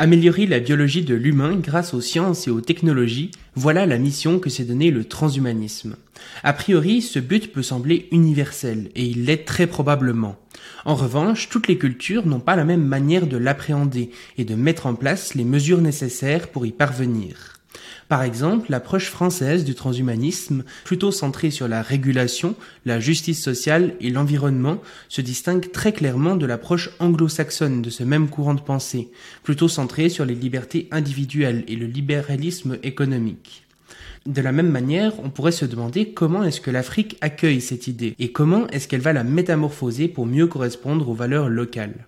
Améliorer la biologie de l'humain grâce aux sciences et aux technologies, voilà la mission que s'est donnée le transhumanisme. A priori, ce but peut sembler universel, et il l'est très probablement. En revanche, toutes les cultures n'ont pas la même manière de l'appréhender et de mettre en place les mesures nécessaires pour y parvenir. Par exemple, l'approche française du transhumanisme, plutôt centrée sur la régulation, la justice sociale et l'environnement, se distingue très clairement de l'approche anglo-saxonne de ce même courant de pensée, plutôt centrée sur les libertés individuelles et le libéralisme économique. De la même manière, on pourrait se demander comment est-ce que l'Afrique accueille cette idée et comment est-ce qu'elle va la métamorphoser pour mieux correspondre aux valeurs locales.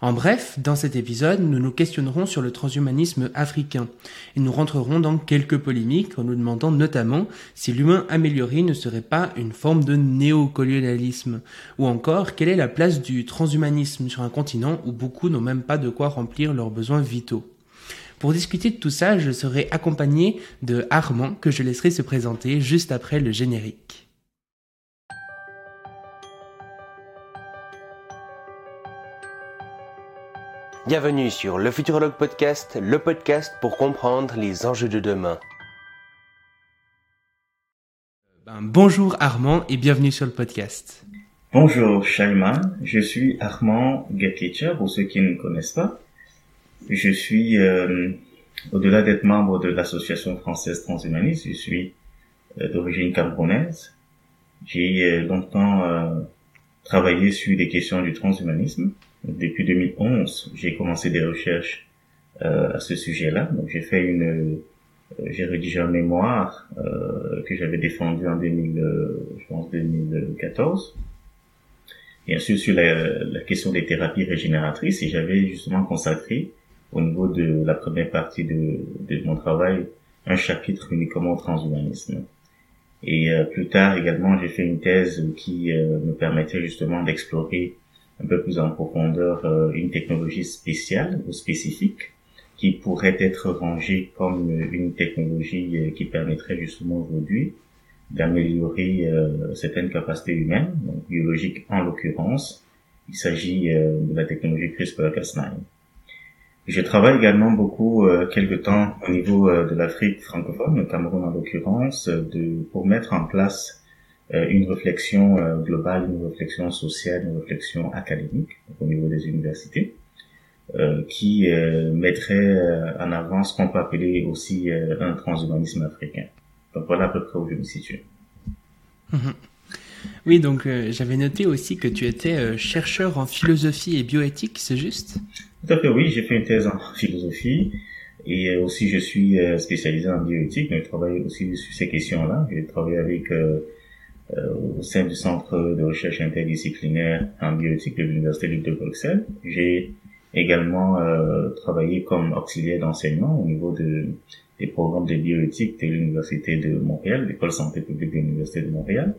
En bref, dans cet épisode, nous nous questionnerons sur le transhumanisme africain et nous rentrerons dans quelques polémiques en nous demandant notamment si l'humain amélioré ne serait pas une forme de néocolonialisme ou encore quelle est la place du transhumanisme sur un continent où beaucoup n'ont même pas de quoi remplir leurs besoins vitaux? Pour discuter de tout ça, je serai accompagné de Armand que je laisserai se présenter juste après le générique. Bienvenue sur le Futurologue Podcast, le podcast pour comprendre les enjeux de demain. Ben, bonjour Armand et bienvenue sur le podcast. Bonjour Shalman, je suis Armand Gatlicher pour ceux qui ne me connaissent pas. Je suis, euh, au-delà d'être membre de l'association française transhumaniste, je suis euh, d'origine camerounaise. J'ai euh, longtemps travaillé sur des questions du transhumanisme depuis 2011, j'ai commencé des recherches euh, à ce sujet-là. Donc j'ai fait une, euh, j'ai rédigé un mémoire euh, que j'avais défendu en 2000, je pense 2014. Bien sûr sur la, la, question des thérapies régénératrices et j'avais justement consacré au niveau de la première partie de, de mon travail un chapitre uniquement au transhumanisme. Et plus tard également, j'ai fait une thèse qui me permettait justement d'explorer un peu plus en profondeur euh, une technologie spéciale ou spécifique qui pourrait être rangée comme une technologie euh, qui permettrait justement aujourd'hui d'améliorer euh, certaines capacités humaines, biologiques en l'occurrence. Il s'agit de la technologie CRISPR-Cas9. Je travaille également beaucoup euh, quelque temps au niveau de l'Afrique francophone, le Cameroun en l'occurrence, pour mettre en place une réflexion euh, globale, une réflexion sociale, une réflexion académique au niveau des universités, euh, qui mettrait en avant ce qu'on peut appeler aussi un transhumanisme africain. Donc voilà à peu près où je me situe. Mhm. Oui, donc j'avais noté aussi que tu étais chercheur en philosophie et bioéthique, c'est juste? Tout à fait, oui, j'ai fait une thèse en philosophie et aussi je suis spécialisé en bioéthique, mais je travaille aussi sur ces questions-là. J'ai travaillé avec euh, au sein du Centre de recherche interdisciplinaire en bioéthique de l'Université de Bruxelles. J'ai également euh, travaillé comme auxiliaire d'enseignement au niveau de, des programmes de bioéthique de l'Université de Montréal, l'école santé publique de l'Université de Montréal.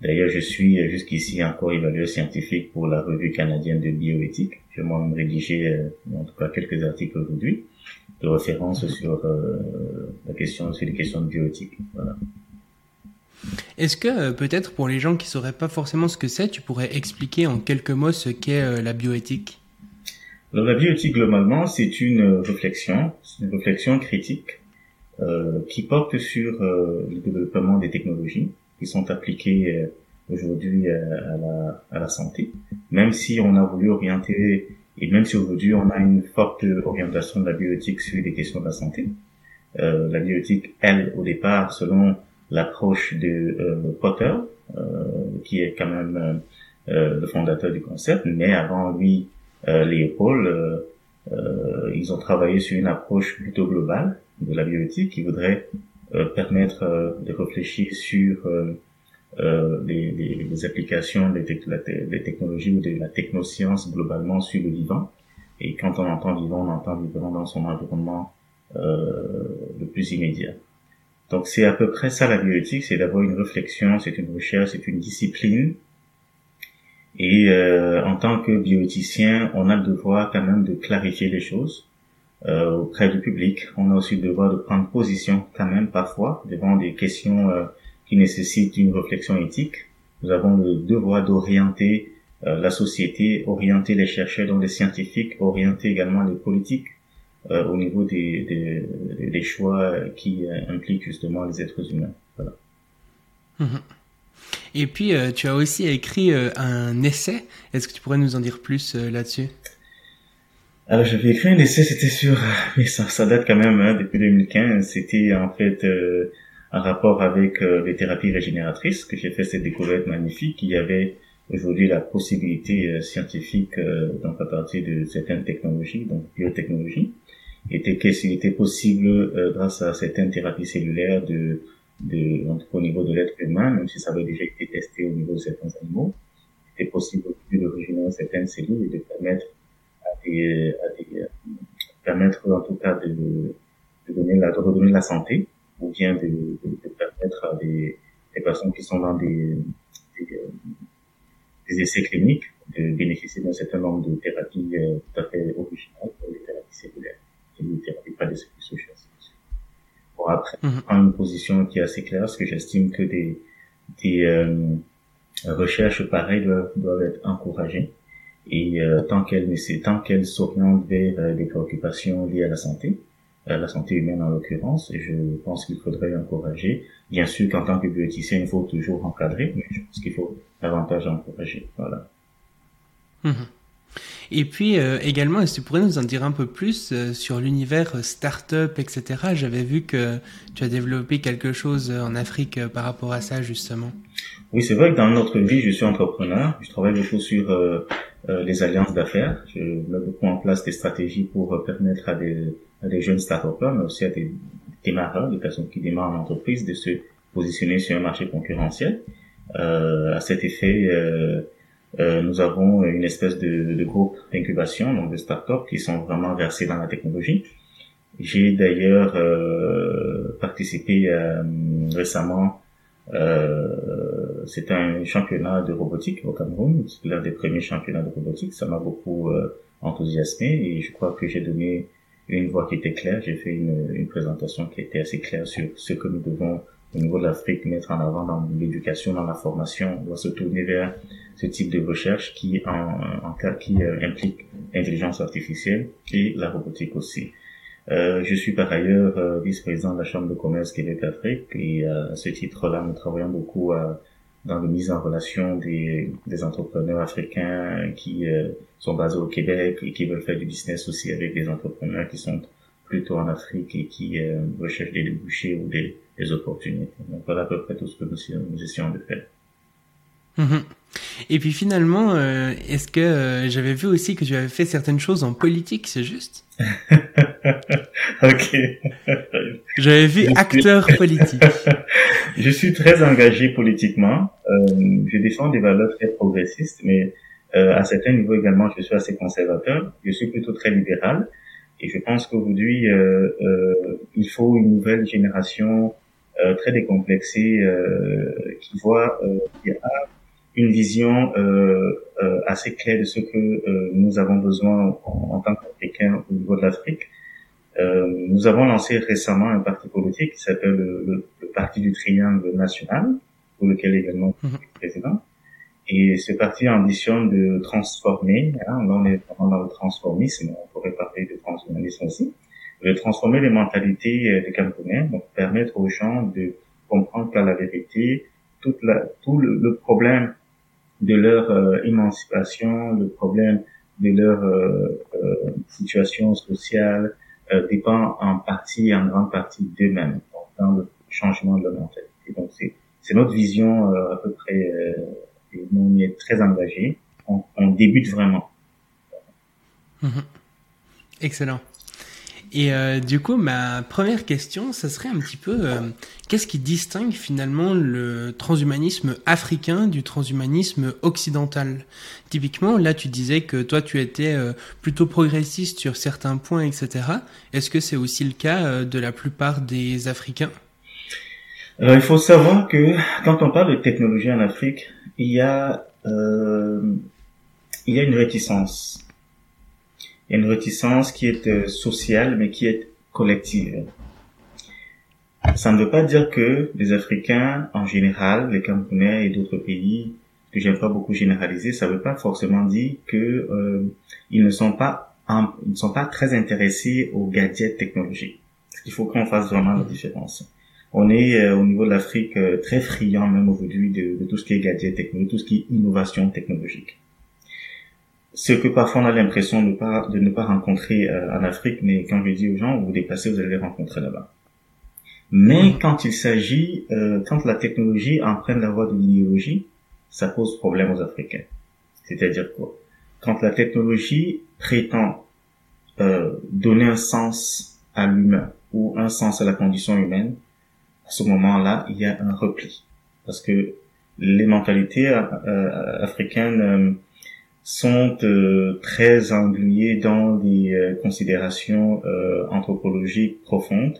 D'ailleurs, je suis jusqu'ici encore évalueur scientifique pour la revue canadienne de bioéthique. Je m'en rédigé euh, en tout cas quelques articles aujourd'hui de référence sur euh, la question sur les questions de bioéthique. Voilà. Est-ce que euh, peut-être pour les gens qui sauraient pas forcément ce que c'est, tu pourrais expliquer en quelques mots ce qu'est euh, la bioéthique? Alors la bioéthique globalement, c'est une réflexion, une réflexion critique euh, qui porte sur euh, le développement des technologies qui sont appliquées aujourd'hui à la, à la santé. Même si on a voulu orienter et même si aujourd'hui on a une forte orientation de la bioéthique sur les questions de la santé, euh, la bioéthique, elle, au départ, selon l'approche de euh, Potter, euh, qui est quand même euh, le fondateur du concept, mais avant lui, Léopold, ils ont travaillé sur une approche plutôt globale de la bioéthique qui voudrait permettre de réfléchir sur euh, les, applications des, des, technologies ou de la technoscience globalement sur le vivant. Et quand on entend vivant, on entend vivant dans son environnement euh, le plus immédiat. Donc c'est à peu près ça la bioéthique, c'est d'avoir une réflexion, c'est une recherche, c'est une discipline. Et euh, en tant que bioéthicien, on a le devoir quand même de clarifier les choses euh, auprès du public. On a aussi le devoir de prendre position quand même parfois devant des questions euh, qui nécessitent une réflexion éthique. Nous avons le devoir d'orienter euh, la société, orienter les chercheurs, donc les scientifiques, orienter également les politiques au niveau des, des, des, choix qui impliquent justement les êtres humains. Voilà. Mhm. Et puis, tu as aussi écrit un essai. Est-ce que tu pourrais nous en dire plus là-dessus? Alors j'avais écrit un essai, c'était sur, mais ça, ça date quand même hein, depuis 2015. C'était en fait euh, un rapport avec euh, les thérapies régénératrices que j'ai fait cette découverte magnifique. Il y avait aujourd'hui la possibilité euh, scientifique, donc à partir de certaines technologies, donc biotechnologie, était était possible grâce à certaines thérapies cellulaires de, de au niveau de l'être humain, même si ça avait déjà été testé au niveau de certains animaux, c'était possible de régénérer certaines cellules et de permettre et à permettre en tout cas de, de donner la, de redonner la santé ou bien de, de, permettre à des, des, personnes qui sont dans des, des, essais cliniques de bénéficier d'un certain nombre de thérapies euh, tout à fait originales, les thérapies cellulaires les thérapies pas des sociales. Bon, après, mm une position qui est assez claire, parce que j'estime que des, des euh, recherches pareilles doivent, doivent être encouragées et euh, tant qu'elle tant qu'elle s'oriente vers euh, des préoccupations liées à la santé, à la santé humaine en l'occurrence, je pense qu'il faudrait encourager. Bien sûr qu'en tant que bioéthicien, il faut toujours encadrer, mais je pense qu'il faut davantage encourager. Voilà. Mhm. Et puis euh, également, est-ce que tu pourrais nous en dire un peu plus sur l'univers start-up, etc. J'avais vu que tu as développé quelque chose en Afrique par rapport à ça, justement. Oui, c'est vrai que dans notre vie, je suis entrepreneur. Je travaille beaucoup sur euh, les alliances d'affaires. Je mets beaucoup en place des stratégies pour euh, permettre à des, à des jeunes start mais aussi à des démarreurs, des personnes qui démarrent en entreprise, de se positionner sur un marché concurrentiel. Euh, à cet effet, euh, euh, nous avons une espèce de, de groupe d'incubation, donc de start-up qui sont vraiment versés dans la technologie. J'ai d'ailleurs euh, participé récemment euh, c'est un championnat de robotique au Cameroun, c'est l'un des premiers championnats de robotique. Ça m'a beaucoup euh, enthousiasmé et je crois que j'ai donné une voix qui était claire. J'ai fait une, une, présentation qui était assez claire sur ce que nous devons au niveau de l'Afrique mettre en avant dans l'éducation, dans la formation. On doit se tourner vers ce type de recherche qui en, cas qui euh, implique l'intelligence artificielle et la robotique aussi. Euh, je suis par ailleurs euh, vice-président de la Chambre de commerce Québec-Afrique et euh, à ce titre-là, nous travaillons beaucoup dans la mise en relation des, des entrepreneurs africains qui sont basés au Québec et qui veulent faire du business aussi avec des entrepreneurs qui sont plutôt en Afrique et qui recherchent des débouchés ou des, des, opportunités. Donc voilà à peu près tout ce que nous, essayons de faire. Mhm. Et puis finalement, euh, est-ce que euh, j'avais vu aussi que tu avais fait certaines choses en politique, c'est juste? Ok. J'avais vu acteur politique. je suis très engagé politiquement. Euh, je défends des valeurs très progressistes, mais euh, à certains niveaux également, je suis assez conservateur. Je suis plutôt très libéral. Et je pense qu'aujourd'hui, euh, il faut une nouvelle génération très décomplexée qui voit qu'il y a une vision euh, euh, assez claire de ce que euh, nous avons besoin en, tant qu'Africains au niveau de l'Afrique. Euh, nous avons lancé récemment un parti politique qui s'appelle le, le, Parti du Triangle National, pour lequel également je suis mhm. président. Et ce parti ambitionne de transformer, hein, là on est vraiment dans le transformisme, on pourrait parler de transhumanisme aussi, de transformer les mentalités des Camerounais, donc permettre aux gens de comprendre qu'à la vérité, toute la, tout le, le problème de leur euh, émancipation, le problème de leur euh, euh, situation sociale dépend en partie, en grande partie d'eux-mêmes, dans le changement de leur mentalité. Donc c'est c'est notre vision à peu près, et nous on y est très engagés. On, on débute vraiment. Mhm. Excellent. Et euh, du coup, ma première question, ça serait un petit peu, euh, qu'est-ce qui distingue finalement le transhumanisme africain du transhumanisme occidental? Typiquement, là, tu disais que toi, tu étais euh, plutôt progressiste sur certains points, etc. Est-ce que c'est aussi le cas de la plupart des Africains? Alors, il faut savoir que quand on parle de technologie en Afrique, il y a, il y a une réticence il y a une réticence qui est euh, sociale, mais qui est collective. Ça ne veut pas dire que les Africains, en général, les Camerounais et d'autres pays, que j'aime pas beaucoup généraliser, ça ne veut pas forcément dire que euh, ils ne sont pas ils ne sont pas très intéressés aux gadgets technologiques. Il faut qu'on fasse vraiment la différence. On est euh, au niveau de l'Afrique euh, très friand même aujourd'hui de, de, tout ce qui est gadget technologique, tout ce qui est innovation technologique. Ce que parfois on a l'impression de, pas, de ne pas rencontrer euh, en Afrique, mais quand je dis aux gens, vous vous déplacez, vous allez les rencontrer là-bas. Mais quand il s'agit, quand la technologie emprunte la voie de l'idéologie, ça pose problème aux Africains. C'est-à-dire quoi? Quand la technologie prétend euh, donner un sens à l'humain ou un sens à la condition humaine, à ce moment-là, il y a un repli. Parce que les mentalités euh, euh africaines euh, sont euh, très engluées dans des considérations anthropologiques profondes,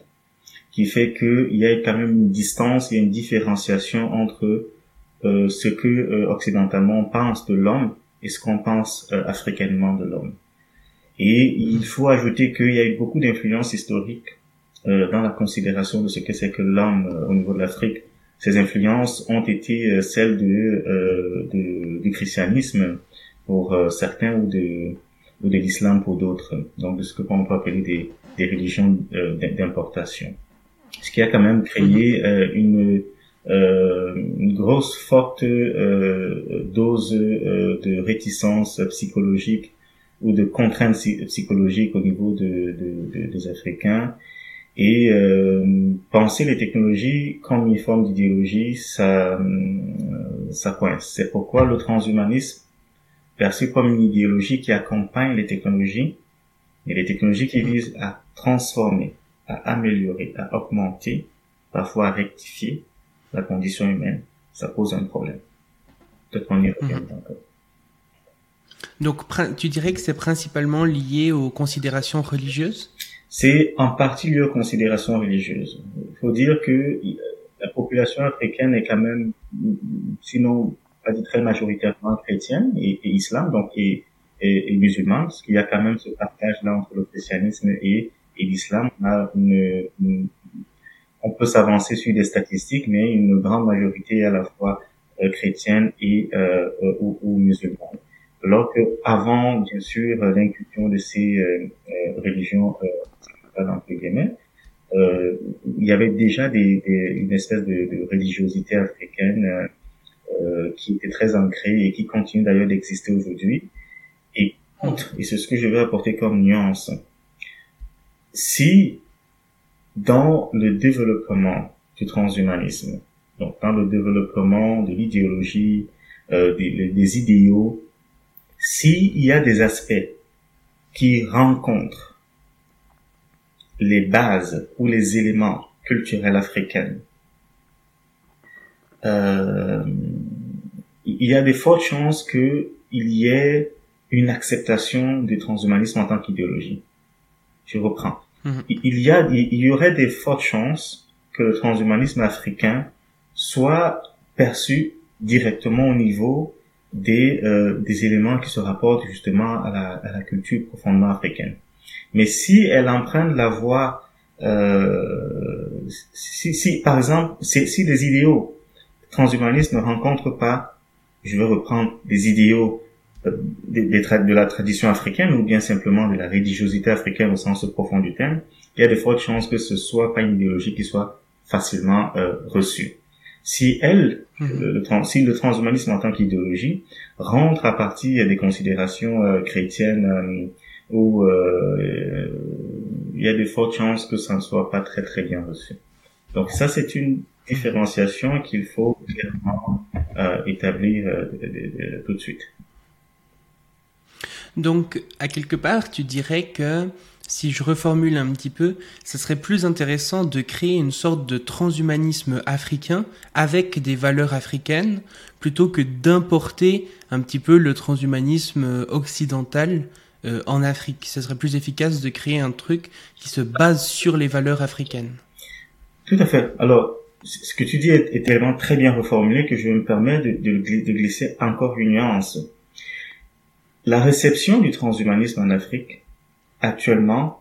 qui fait qu'il y a quand même une distance, il y a une différenciation entre ce que occidentalement on pense de l'homme et ce qu'on pense africainement de l'homme. Et il faut ajouter qu'il y a eu beaucoup d'influences historiques euh, dans la considération de ce que c'est que l'homme euh, au niveau de l'Afrique. Ces influences ont été euh, celles de, de, du christianisme pour certains ou de, ou de l'islam pour d'autres. Donc de ce que on peut appeler des, des religions d'importation. Ce qui a quand même créé une, une grosse forte dose de réticence psychologique ou de contraintes psychologiques au niveau de, de, des Africains. Et euh, penser les technologies comme une forme d'idéologie, ça, euh, ça coince. C'est pourquoi le transhumanisme, perçu comme une idéologie qui accompagne les technologies, et les technologies qui visent à transformer, à améliorer, à augmenter, parfois à rectifier la condition humaine, ça pose un problème. Peut-être qu'on y mhm. encore. Donc, tu dirais que c'est principalement lié aux considérations religieuses? C'est en partie lié aux considérations religieuses. Il faut dire que la population africaine est quand même, sinon dit très majoritairement chrétienne et, et islam, donc et, et, et musulman, parce qu'il y a quand même ce partage-là entre le christianisme et, et l'islam. On, peut s'avancer sur des statistiques, mais une grande majorité à la fois euh, chrétienne et euh, euh ou, ou musulmane alors que avant, bien sûr, l'inclusion de ces euh, euh religions euh, entre guillemets, il y avait déjà des, une espèce de, de religiosité africaine euh, qui était très ancrée et qui continue d'ailleurs d'exister aujourd'hui. Et et c'est ce que je vais apporter comme nuance, si dans le développement du transhumanisme, donc dans le développement de l'idéologie, euh, des, des, idéaux s'il y a des aspects qui rencontrent les bases ou les éléments culturels africains, euh, il y a des fortes chances qu'il y ait une acceptation du transhumanisme en tant qu'idéologie. Je reprends. Mhm. Il y a, il y aurait des fortes chances que le transhumanisme africain soit perçu directement au niveau des, euh, des éléments qui se rapportent justement à la, à la culture profondément africaine. Mais si elle emprunte la voie, euh, si, si, par exemple, si, si les idéaux transhumanistes ne rencontrent pas, je vais reprendre des idéaux euh, de, de, la tradition africaine ou bien simplement de la religiosité africaine au sens profond du terme, il y a de fortes chances que ce soit pas une idéologie qui soit facilement euh, reçue si elle, mhm. le, si le transhumanisme en tant qu'idéologie rentre à partir des considérations euh, chrétiennes où il y a de fortes chances que ça ne soit pas très très bien reçu. Donc ça c'est une différenciation qu'il faut clairement établir tout de suite. Donc à quelque part tu dirais que si je reformule un petit peu, ce serait plus intéressant de créer une sorte de transhumanisme africain avec des valeurs africaines plutôt que d'importer un petit peu le transhumanisme occidental euh, en Afrique. Ce serait plus efficace de créer un truc qui se base sur les valeurs africaines. Tout à fait. Alors, ce que tu dis est, tellement très bien reformulé que je me permets de, glisser encore une nuance. La réception du transhumanisme en Afrique actuellement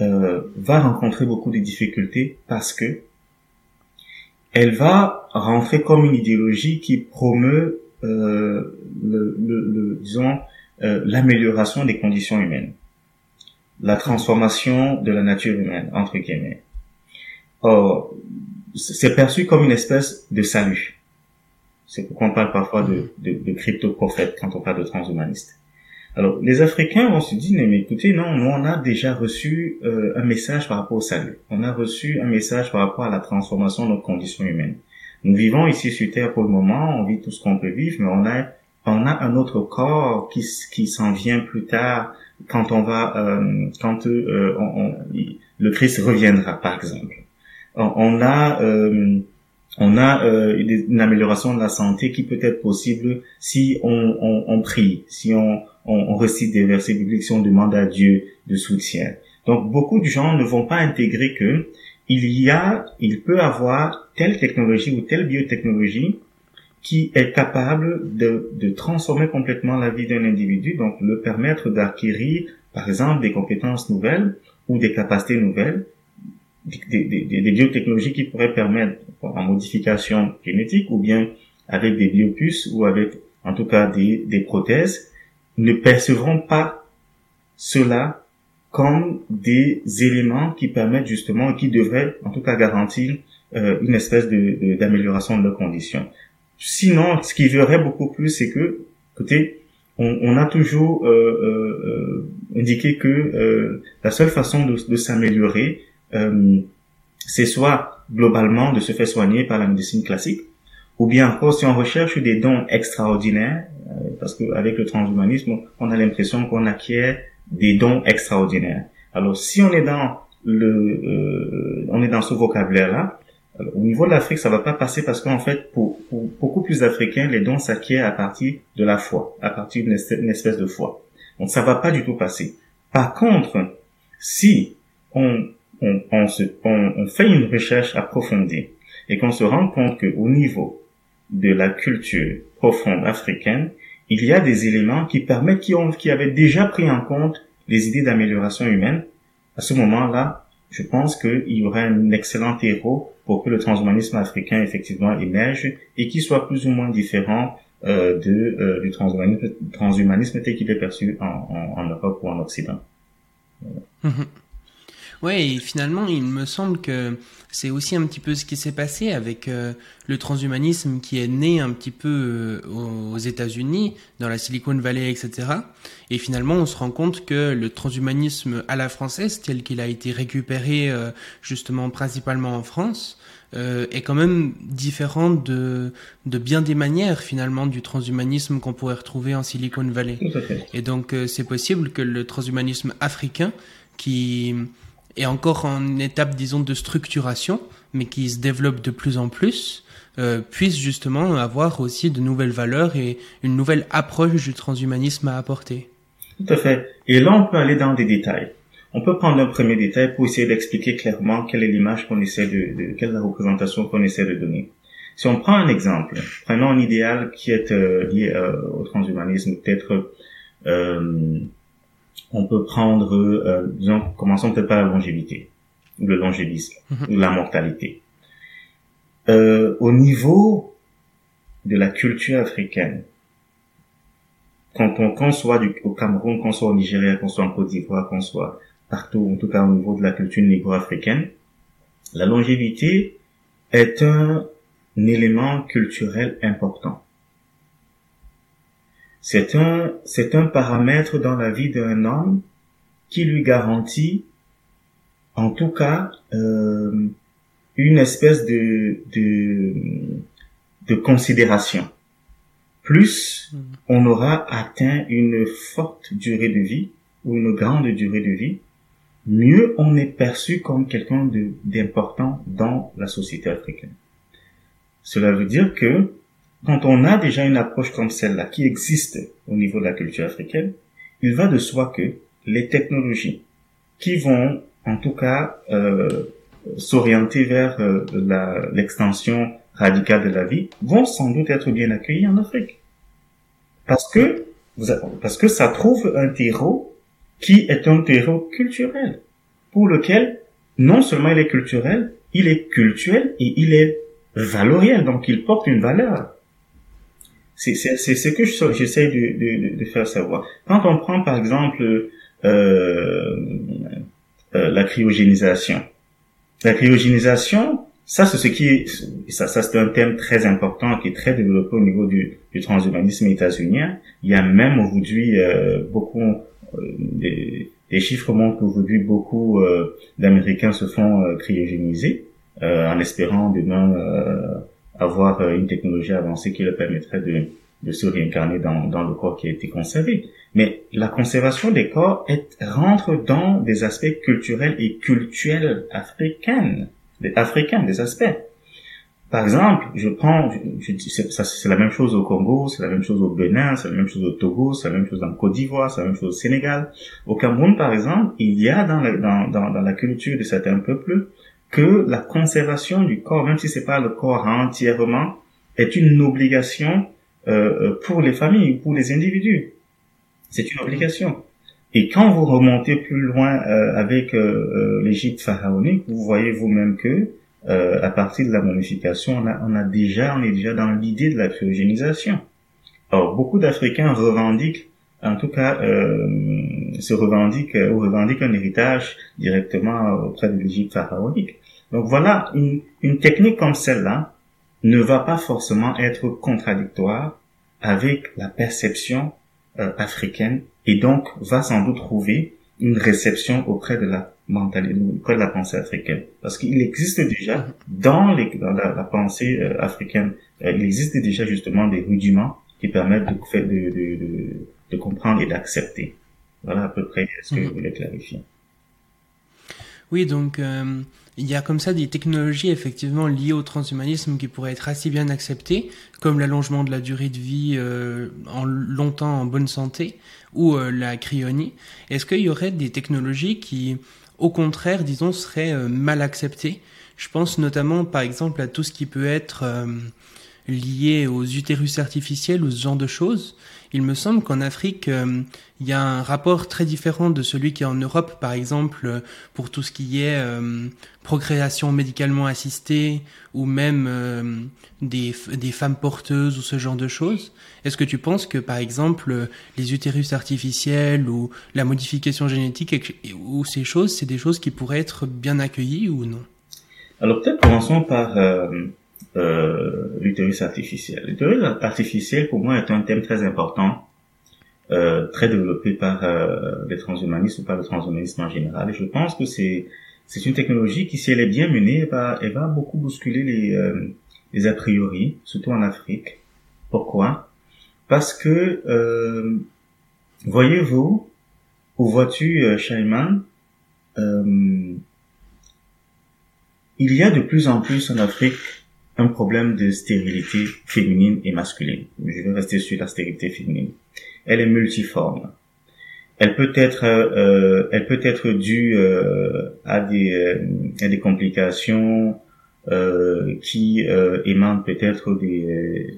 euh, va rencontrer beaucoup de difficultés parce que elle va rentrer comme une idéologie qui promeut euh, le, le, disons euh, l'amélioration des conditions humaines. la transformation de la nature humaine, entre guillemets. Or, c'est perçu comme une espèce de salut. C'est pourquoi on parle parfois de, de, de crypto-prophète quand on parle de transhumaniste. Alors, les Africains vont se dire, mais écoutez, non, nous, on a déjà reçu euh, un message par rapport au salut. On a reçu un message par rapport à la transformation de nos conditions humaines. Nous vivons ici sur Terre pour le moment, on vit tout ce qu'on peut vivre, mais on a, on a un autre corps qui, qui s'en vient plus tard quand on va, euh, quand euh, on, le Christ reviendra, par exemple. On, a, euh, on a euh, une, amélioration de la santé qui peut être possible si on, on, on prie, si on, on, récite des versets bibliques, si on demande à Dieu de soutien. Donc beaucoup de gens ne vont pas intégrer que il y a, il peut avoir telle technologie ou telle biotechnologie qui est capable de, de transformer complètement la vie d'un individu, donc le permettre d'acquérir, par exemple, des compétences nouvelles ou des capacités nouvelles, des, des, des, biotechnologies qui pourraient permettre, en modification génétique ou bien avec des biopuces ou avec, en tout cas, des, des prothèses, ne percevront pas cela comme des éléments qui permettent justement, qui devraient en tout cas garantir euh, une espèce de, d'amélioration de, leurs conditions. Sinon, ce qui verrait beaucoup plus, c'est que, écoutez, on, on a toujours euh, euh, indiqué que la seule façon de, de s'améliorer, c'est soit globalement de se faire soigner par la médecine classique, ou bien encore si on recherche des dons extraordinaires, parce qu'avec le transhumanisme, on a l'impression qu'on acquiert des dons extraordinaires. Alors, si on est dans le, euh, on est dans ce vocabulaire-là, au niveau de l'Afrique, ça va pas passer parce qu'en fait, pour, beaucoup plus d'Africains, les dons s'acquièrent à partir de la foi, à partir d'une espèce de foi. Donc, ça va pas du tout passer. Par contre, si on, on, on, se, on, on fait une recherche approfondie et qu'on se rend compte qu'au niveau de la culture profonde africaine, il y a des éléments qui permettent, qui, ont, qui avaient déjà pris en compte les idées d'amélioration humaine. À ce moment-là, je pense qu'il y aurait un excellent héros pour que le transhumanisme africain effectivement émerge et qu'il soit plus ou moins différent euh, de, euh, du transhumanisme, tel qu'il est perçu en, en, en, Europe ou en Occident. Voilà. Ouais, et finalement, il me semble que c'est aussi un petit peu ce qui s'est passé avec euh, le transhumanisme qui est né un petit peu euh, aux États-Unis, dans la Silicon Valley, etc. Et finalement, on se rend compte que le transhumanisme à la française, tel qu'il a été récupéré euh, justement principalement en France, est quand même différent de, de bien des manières finalement du transhumanisme qu'on pourrait retrouver en Silicon Valley. Et donc, c'est possible que le transhumanisme africain, qui est encore en étape, disons, de structuration, mais qui se développe de plus en plus, euh, puisse justement avoir aussi de nouvelles valeurs et une nouvelle approche du transhumanisme à apporter. Tout à fait. Et là, on peut aller dans des détails. On peut prendre un premier détail pour essayer d'expliquer clairement quelle est l'image qu'on essaie de, de, quelle est la représentation qu'on essaie de donner. Si on prend un exemple, prenons un idéal qui est euh, lié euh, au transhumanisme, peut-être euh, on peut prendre, euh, disons, commençons peut-être par la longévité, le longévisme, mhm. la mortalité. Euh, au niveau de la culture africaine, quand on qu'on soit du, au Cameroun, qu'on soit au Nigeria, qu'on soit en Côte d'Ivoire, qu'on soit partout, en tout cas au niveau de la culture négro-africaine, la longévité est un élément culturel important. C'est un, c'est un paramètre dans la vie d'un homme qui lui garantit, en tout cas, euh, une espèce de, de, de considération. Plus mm. on aura atteint une forte durée de vie ou une grande durée de vie, mieux on est perçu comme quelqu'un d'important dans la société africaine. Cela veut dire que quand on a déjà une approche comme celle-là qui existe au niveau de la culture africaine, il va de soi que les technologies qui vont en tout cas euh, s'orienter vers euh, l'extension radicale de la vie vont sans doute être bien accueillies en Afrique. Parce que, parce que ça trouve un terreau qui est un terreau culturel, pour lequel non seulement il est culturel, il est cultuel et il est valoriel, donc il porte une valeur. C'est ce que j'essaie de, de, de, faire savoir. Quand on prend par exemple euh, euh, la cryogénisation. La cryogénisation, ça c'est ce qui est, ça, ça c'est un thème très important qui est très développé au niveau du, du transhumanisme états-unien. Il y a même aujourd'hui euh, beaucoup euh, des, des, chiffres montrent qu'aujourd'hui beaucoup euh, d'Américains se font cryogéniser en espérant demain avoir une technologie avancée qui leur permettrait de, de se réincarner dans, dans le corps qui a été conservé. Mais la conservation des corps est, rentre dans des aspects culturels et culturels africains, des, africains, des aspects. Par exemple, je prends, je, c'est la même chose au Congo, c'est la même chose au Bénin, c'est la même chose au Togo, c'est la même chose en Côte d'Ivoire, c'est la même chose au Sénégal. Au Cameroun, par exemple, il y a dans la, dans, dans, dans la culture de certains peuples que la conservation du corps, même si c'est pas le corps entièrement, est une obligation euh, euh pour les familles, pour les individus. C'est une obligation. Et quand vous remontez plus loin euh, avec euh, euh, l'Égypte pharaonique, vous voyez vous-même que à partir de la momification, on a, on a déjà, on est déjà dans l'idée de la cryogénisation. Alors beaucoup d'Africains revendiquent, en tout cas, se revendiquent ou revendiquent un héritage directement auprès de l'Égypte pharaonique. Donc voilà, une, une technique comme celle-là ne va pas forcément être contradictoire avec la perception euh, africaine et donc va sans doute trouver une réception auprès de la mentalité, auprès de la pensée africaine. Parce qu'il existe déjà dans, les, dans la, pensée euh, africaine, euh, il existe déjà justement des rudiments qui permettent de, de, de, de comprendre et d'accepter. Voilà à peu près ce que je mhm. voulais clarifier. Oui, donc euh, il y a comme ça des technologies effectivement liées au transhumanisme qui pourraient être assez bien acceptées, comme l'allongement de la durée de vie euh, en longtemps en bonne santé ou euh, la cryonie. Est-ce qu'il y aurait des technologies qui, au contraire, disons, seraient mal acceptées? Je pense notamment, par exemple, à tout ce qui peut être lié aux utérus artificiels ou ce genre de choses. Il me semble qu'en Afrique, euh, il y a un rapport très différent de celui qui est en Europe, par exemple, euh, pour tout ce qui est euh, procréation médicalement assistée ou même des, des femmes porteuses ou ce genre de choses. Est-ce que tu penses que, par exemple, les utérus artificiels ou la modification génétique ou ces choses, c'est des choses qui pourraient être bien accueillies ou non? Alors peut-être commençons par euh, l'utérus artificiel. L'utérus artificiel, pour moi, est un thème très important, euh, très développé par euh, les transhumanistes ou par le transhumanisme en général. Et je pense que c'est c'est une technologie qui, si elle est bien menée, va, elle va beaucoup bousculer les, euh, les a priori, surtout en Afrique. Pourquoi? Parce que, euh, voyez-vous, où vois-tu, euh, Shaiman, il y a de plus en plus en Afrique un problème de stérilité féminine et masculine. Je vais rester sur la stérilité féminine. Elle est multiforme. Elle peut être, euh, elle peut être due euh, à des, euh, à des complications euh, qui euh, émanent peut-être des,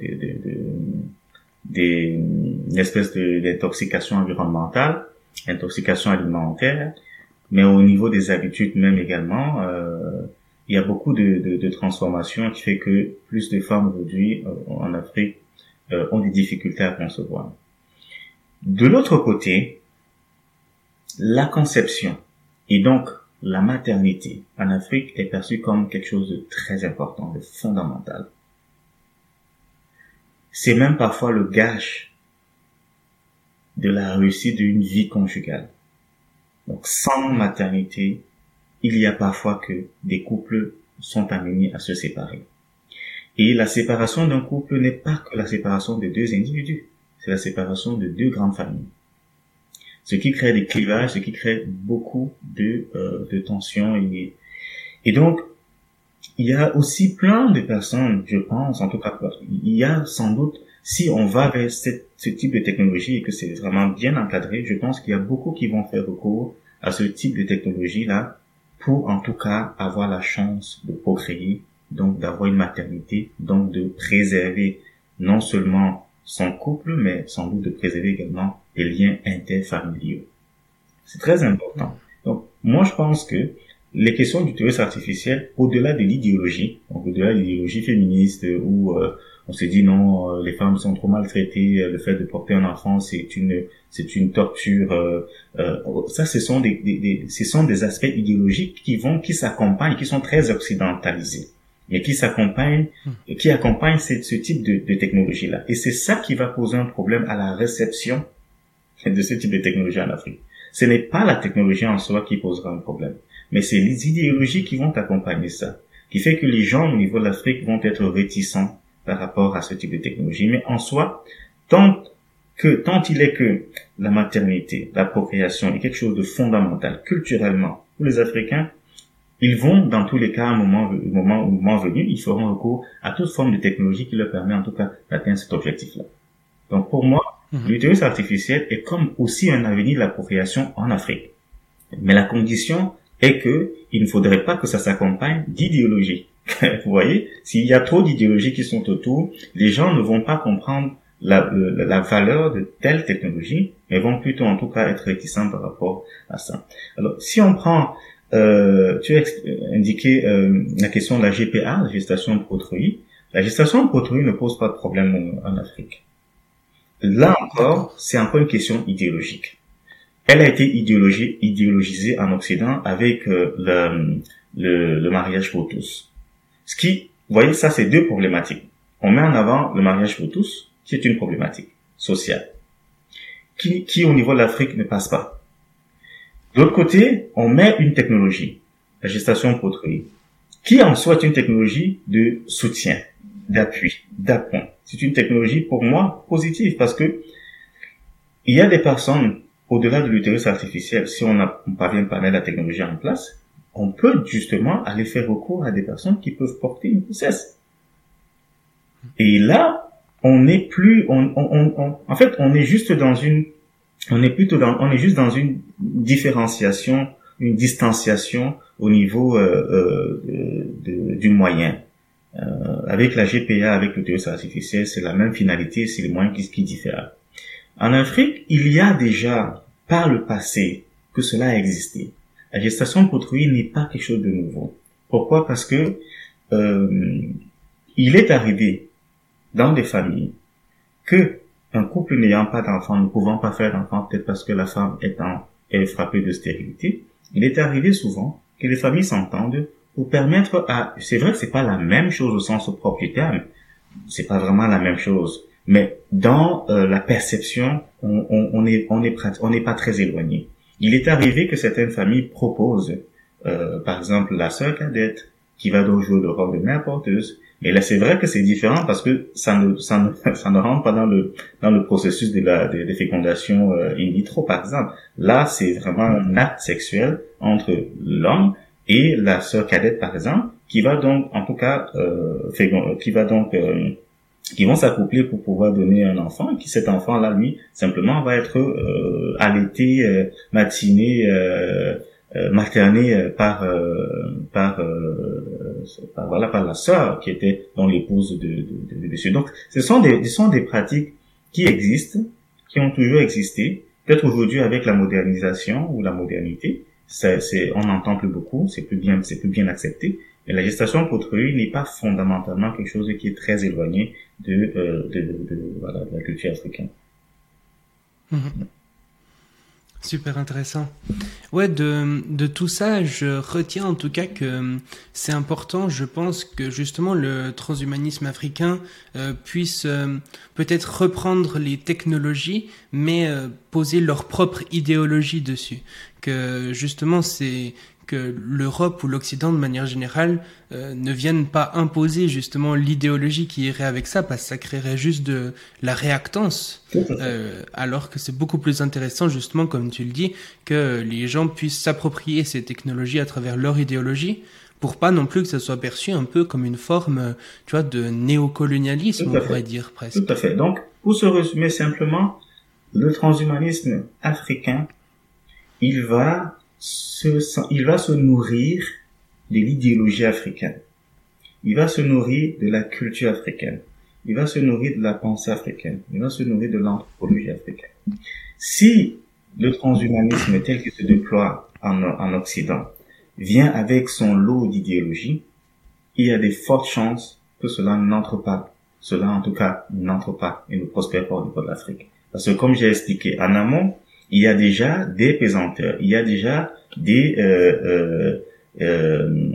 des, des, espèces d'intoxication environnementale, intoxication alimentaire, mais au niveau des habitudes même également. Euh, il y a beaucoup de, de, de transformations qui fait que plus de femmes aujourd'hui euh, en Afrique euh, ont des difficultés à concevoir. De l'autre côté, la conception et donc la maternité en Afrique est perçue comme quelque chose de très important, de fondamental. C'est même parfois le gage de la réussite d'une vie conjugale. Donc sans maternité, il y a parfois que des couples sont amenés à se séparer. Et la séparation d'un couple n'est pas que la séparation de deux individus, c'est la séparation de deux grandes familles. Ce qui crée des clivages, ce qui crée beaucoup de, euh, de tensions. Et, donc, il y a aussi plein de personnes, je pense, en tout cas, il y a sans doute, si on va vers ce type de technologie et que c'est vraiment bien encadré, je pense qu'il y a beaucoup qui vont faire recours à ce type de technologie-là pour en tout cas avoir la chance de procréer, donc d'avoir une maternité, donc de préserver non seulement son couple, mais sans doute de préserver également les liens interfamiliaux. C'est très important. Donc, moi, je pense que les questions d'utérus artificiel, au-delà de l'idéologie, donc au-delà de l'idéologie féministe où euh, on se dit non, euh, les femmes sont trop maltraitées, le fait de porter un enfant c'est une c'est une torture. ça, ce sont des, des, ce sont des aspects idéologiques qui vont qui s'accompagnent, qui sont très occidentalisés et qui s'accompagnent, hmm. qui accompagnent ce, ce type de, de technologie là. Et c'est ça qui va poser un problème à la réception de ce type de technologie en Afrique. Ce n'est pas la technologie en soi qui posera un problème, mais c'est les idéologies qui vont accompagner ça, qui fait que les gens au niveau de l'Afrique vont être réticents par rapport à ce type de technologie. Mais en soi, tant que, tant il est que la maternité, la procréation est quelque chose de fondamental culturellement pour les Africains, ils vont, dans tous les cas, à un moment, au moment, au moment venu, ils feront recours à toute forme de technologie qui leur permet, en tout cas, d'atteindre cet objectif-là. Donc, pour moi, Mhm. L'utérus artificiel est comme aussi un avenir de la procréation en Afrique. Mais la condition est que il ne faudrait pas que ça s'accompagne d'idéologie. Vous voyez, s'il y a trop d'idéologies qui sont autour, les gens ne vont pas comprendre la, la, valeur de telle technologie, mais vont plutôt en tout cas être réticents par rapport à ça. Alors, si on prend, euh, tu as indiqué euh, la question de la GPA, la gestation de protruit. La gestation de protruit ne pose pas de problème en Afrique. Là encore, c'est encore une question idéologique. Elle a été idéologisée en Occident avec euh, le, le, mariage pour tous. Ce qui, vous voyez, ça c'est deux problématiques. On met en avant le mariage pour tous, qui est une problématique sociale, qui, au niveau de l'Afrique ne passe pas. De l'autre côté, on met une technologie, la gestation pour autrui, qui en soit une technologie de soutien, d'appui, d'appoint. C'est une technologie pour moi positive parce que il y a des personnes au-delà de l'utérus artificiel, si on, on parvient pas à mettre la technologie en place, on peut justement aller faire recours à des personnes qui peuvent porter une grossesse. Et là, on n'est plus, on, on, on, en fait, on est juste dans une, on est plutôt dans, on est juste dans une différenciation, une distanciation au niveau euh, euh, du moyen. Euh, avec la GPA, avec l'utérus artificiel, c'est la même finalité, c'est les moyens qui, qui diffèrent. En Afrique, il y a déjà, par le passé, que cela a existé. La gestation pour n'est pas quelque chose de nouveau. Pourquoi? Parce que euh, il est arrivé dans des familles que un couple n'ayant pas d'enfant, ne pouvant pas faire d'enfant, peut-être parce que la femme étant est frappée de stérilité, il est arrivé souvent que les familles s'entendent pour permettre à, c'est vrai que c'est pas la même chose au sens propre du terme, c'est pas vraiment la même chose, mais dans euh, la perception, on, on, est on est on n'est pas très éloigné. Il est arrivé que certaines familles proposent, euh, par exemple, la sœur cadette qui va donc jouer le rôle de mère porteuse. Mais là, c'est vrai que c'est différent parce que ça ne, ça ne, ça ne rentre pas dans le, dans le processus de la, de, de fécondation euh, in vitro, par exemple. Là, c'est vraiment un acte sexuel entre l'homme et la sœur cadette par exemple qui va donc en tout cas euh, qui va donc euh, qui vont s'accoupler pour pouvoir donner un enfant qui cet enfant là lui simplement va être euh, allaité euh, matiné euh, euh materné par par, par, voilà par la sœur qui était dans l'épouse de, de, de, monsieur donc ce sont des ce sont des pratiques qui existent qui ont toujours existé peut-être aujourd'hui avec la modernisation ou la modernité c'est, on n'entend plus beaucoup, c'est plus bien, c'est plus bien accepté. Mais la gestation pour n'est pas fondamentalement quelque chose qui est très éloigné de, euh, de, de, voilà, de la culture africaine. Mhm. Super intéressant. Ouais, de, de tout ça, je retiens en tout cas que c'est important, je pense, que justement le transhumanisme africain euh, puisse euh, peut-être reprendre les technologies, mais euh, poser leur propre idéologie dessus. Que justement, c'est que l'Europe ou l'Occident de manière générale euh, ne viennent pas imposer justement l'idéologie qui irait avec ça parce que ça créerait juste de la réactance euh, alors que c'est beaucoup plus intéressant justement comme tu le dis que les gens puissent s'approprier ces technologies à travers leur idéologie pour pas non plus que ça soit perçu un peu comme une forme tu vois de néocolonialisme on pourrait dire presque. Tout à fait. Donc pour se résumer simplement le transhumanisme africain il va il va se nourrir de l'idéologie africaine. Il va se nourrir de la culture africaine. Il va se nourrir de la pensée africaine. Il va se nourrir de l'anthropologie africaine. Si le transhumanisme tel qu'il se déploie en, en Occident vient avec son lot d'idéologie, il y a des fortes chances que cela n'entre pas. Cela, en tout cas, n'entre pas et ne prospère pas au niveau de l'Afrique. Parce que, comme j'ai expliqué en amont, il y a déjà des pesanteurs, il y a déjà des, euh, euh, euh,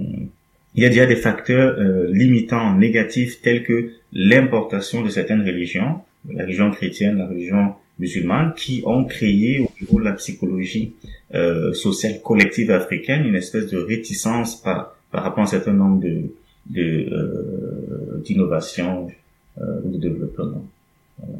il y a déjà des facteurs euh, limitants négatifs tels que l'importation de certaines religions, la religion chrétienne, la religion musulmane, qui ont créé au niveau de la psychologie euh, sociale collective africaine une espèce de réticence par, par rapport à un certain nombre de d'innovations de, euh, ou de développement. Voilà.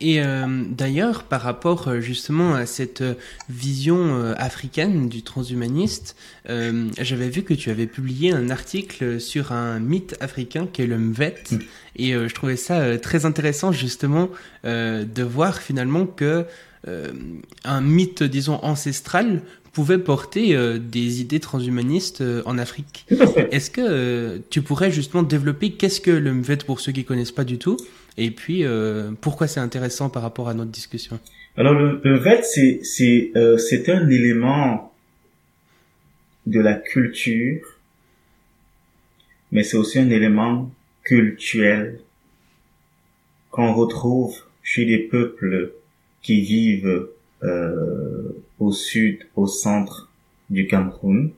Et euh, d'ailleurs, par rapport euh, justement à cette euh, vision africaine du transhumaniste, j'avais vu que tu avais publié un article sur un mythe africain qui est le Mvet, mm. et je trouvais ça très intéressant justement de voir finalement que un mythe, disons, ancestral pouvait porter des idées transhumanistes en Afrique. Est-ce que tu pourrais justement développer qu'est-ce que le Mvet pour ceux qui connaissent pas du tout et puis, euh, pourquoi c'est intéressant par rapport à notre discussion Alors, le, le c'est c'est euh, c'est un élément de la culture, mais c'est aussi un élément culturel qu'on retrouve chez des peuples qui vivent euh, au sud, au centre du Cameroun,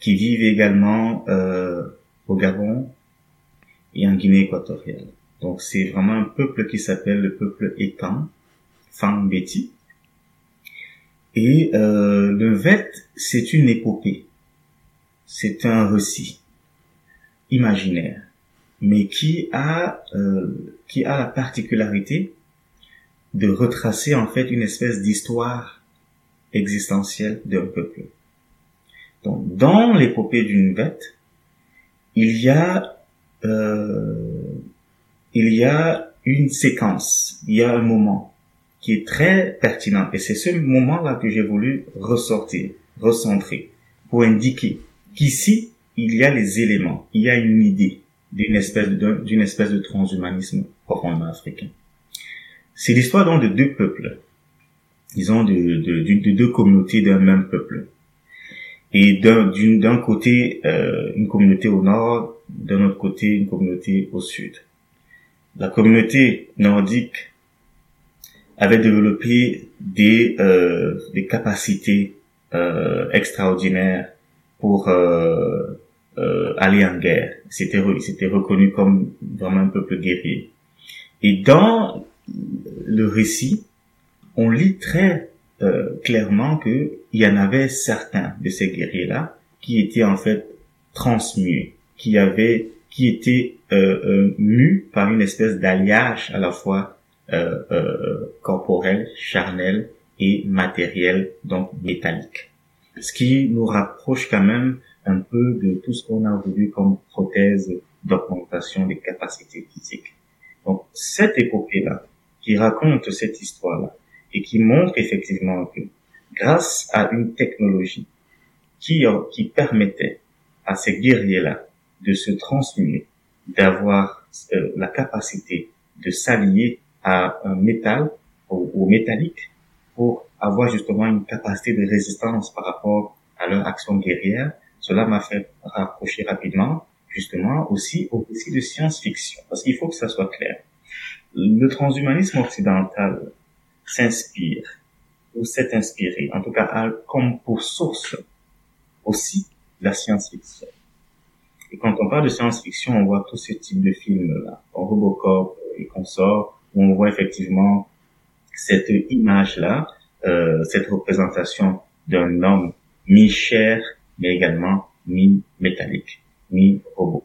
qui vivent également euh, au Gabon et en Guinée équatoriale. Donc c'est vraiment un peuple qui s'appelle le peuple étant, Fang-Beti. Et euh, le Vet, c'est une épopée. C'est un récit imaginaire, mais qui a euh, qui a la particularité de retracer en fait une espèce d'histoire existentielle d'un peuple. Donc dans l'épopée d'une Vette, il y a euh, il y a une séquence, il y a un moment qui est très pertinent. Et c'est ce moment-là que j'ai voulu ressortir, recentrer, pour indiquer qu'ici, il y a les éléments, il y a une idée d'une espèce de, d'une espèce de transhumanisme profondément africain. C'est l'histoire donc de deux peuples, disons de, de, de deux communautés d'un même peuple. Et d'un, d'un côté, euh, une communauté au nord, d'un autre côté, une communauté au sud la communauté nordique avait développé des, euh, des capacités euh, extraordinaires pour euh, euh aller en guerre. C'était c'était reconnu comme vraiment un peuple guerrier. Et dans le récit, on lit très euh, clairement que il y en avait certains de ces guerriers-là qui étaient en fait transmués, qui avaient qui était euh, euh, par une espèce d'alliage à la fois euh, euh, corporel, charnel et matériel, donc métallique. Ce qui nous rapproche quand même un peu de tout ce qu'on a voulu comme prothèse d'augmentation des capacités physiques. Donc cette épopée-là, qui raconte cette histoire-là, et qui montre effectivement que grâce à une technologie qui, qui permettait à ces guerriers-là de se transmuer, d'avoir euh, la capacité de s'allier à un métal ou, au métallique pour avoir justement une capacité de résistance par rapport à leur action guerrière. Cela m'a fait rapprocher rapidement justement aussi au récit de science-fiction parce qu'il faut que ça soit clair. Le transhumanisme occidental s'inspire ou s'est inspiré, en tout cas comme pour source aussi la science-fiction. Et quand on parle de science-fiction, on voit tout ce type de films-là, Robocop et consorts, où on voit effectivement cette image-là, euh, cette représentation d'un homme mi-chair, mais également mi-métallique, mi-robot.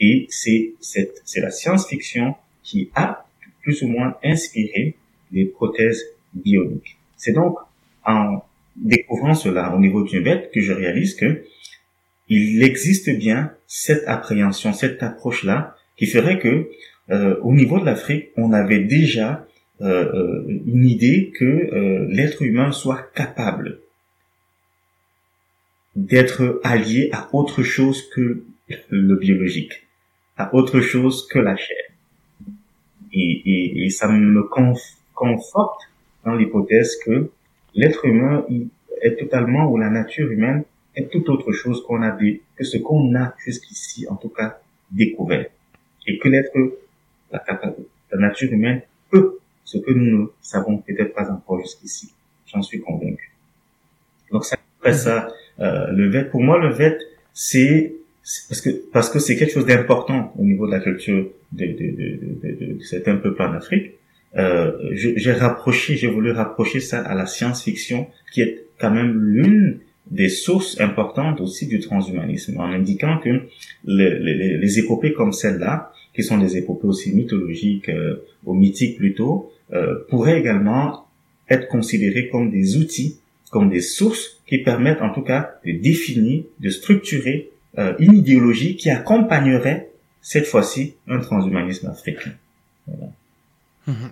Et c'est cette, c'est la science-fiction qui a plus ou moins inspiré les prothèses bioniques. C'est donc en découvrant cela au niveau du bête que je réalise que il existe bien cette appréhension, cette approche-là, qui ferait que euh, au niveau de l'Afrique, on avait déjà euh, euh, une idée que l'être humain soit capable d'être allié à autre chose que le biologique, à autre chose que la chair. Et, et, ça me conforte dans l'hypothèse que l'être humain est totalement, ou la nature humaine est tout autre chose qu'on a dit, que ce qu'on a jusqu'ici, en tout cas, découvert. Et que l'être, la, nature humaine peut ce que nous ne savons peut-être pas encore jusqu'ici. J'en suis convaincu. Donc ça, après ça, euh, le VET, pour moi, le VET, c'est parce que parce que c'est quelque chose d'important au niveau de la culture de, de, de, de, de certains peuples en Afrique. Euh, j'ai rapproché, j'ai voulu rapprocher ça à la science-fiction, qui est quand même l'une des sources importantes aussi du transhumanisme, en indiquant que les, les, les épopées comme celle-là, qui sont des épopées aussi mythologiques euh, ou mythiques plutôt, euh, pourraient également être considérées comme des outils, comme des sources qui permettent en tout cas de définir, de structurer euh, une idéologie qui accompagnerait cette fois-ci un transhumanisme africain. Voilà. Mhm.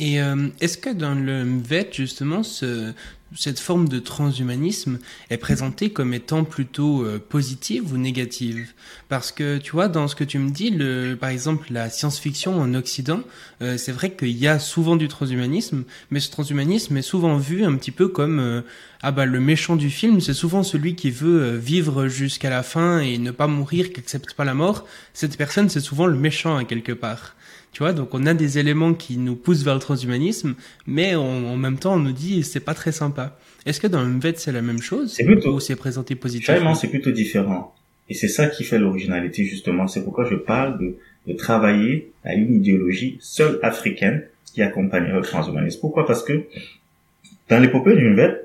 Et euh, est-ce que dans le MVET, justement, ce, cette forme de transhumanisme est présentée comme étant plutôt euh, positive ou négative? Parce que, tu vois, dans ce que tu me dis, le, par exemple, la science-fiction en Occident, euh, c'est vrai qu'il y a souvent du transhumanisme, mais ce transhumanisme est souvent vu un petit peu comme... Euh, ah bah le méchant du film, c'est souvent celui qui veut euh, vivre jusqu'à la fin et ne pas mourir, qui accepte pas la mort. Cette personne, c'est souvent le méchant à quelque part. Tu vois, donc on a des éléments qui nous poussent vers le transhumanisme, mais en même temps on nous dit c'est pas très sympa. Est-ce que dans le MVET c'est la même chose C'est plutôt. Ou c'est présenté positivement c'est plutôt différent. Et c'est ça qui fait l'originalité justement. C'est pourquoi je parle de, de travailler à une idéologie seule africaine qui accompagnerait le transhumanisme. Pourquoi? Parce que dans l'épopée du MVET,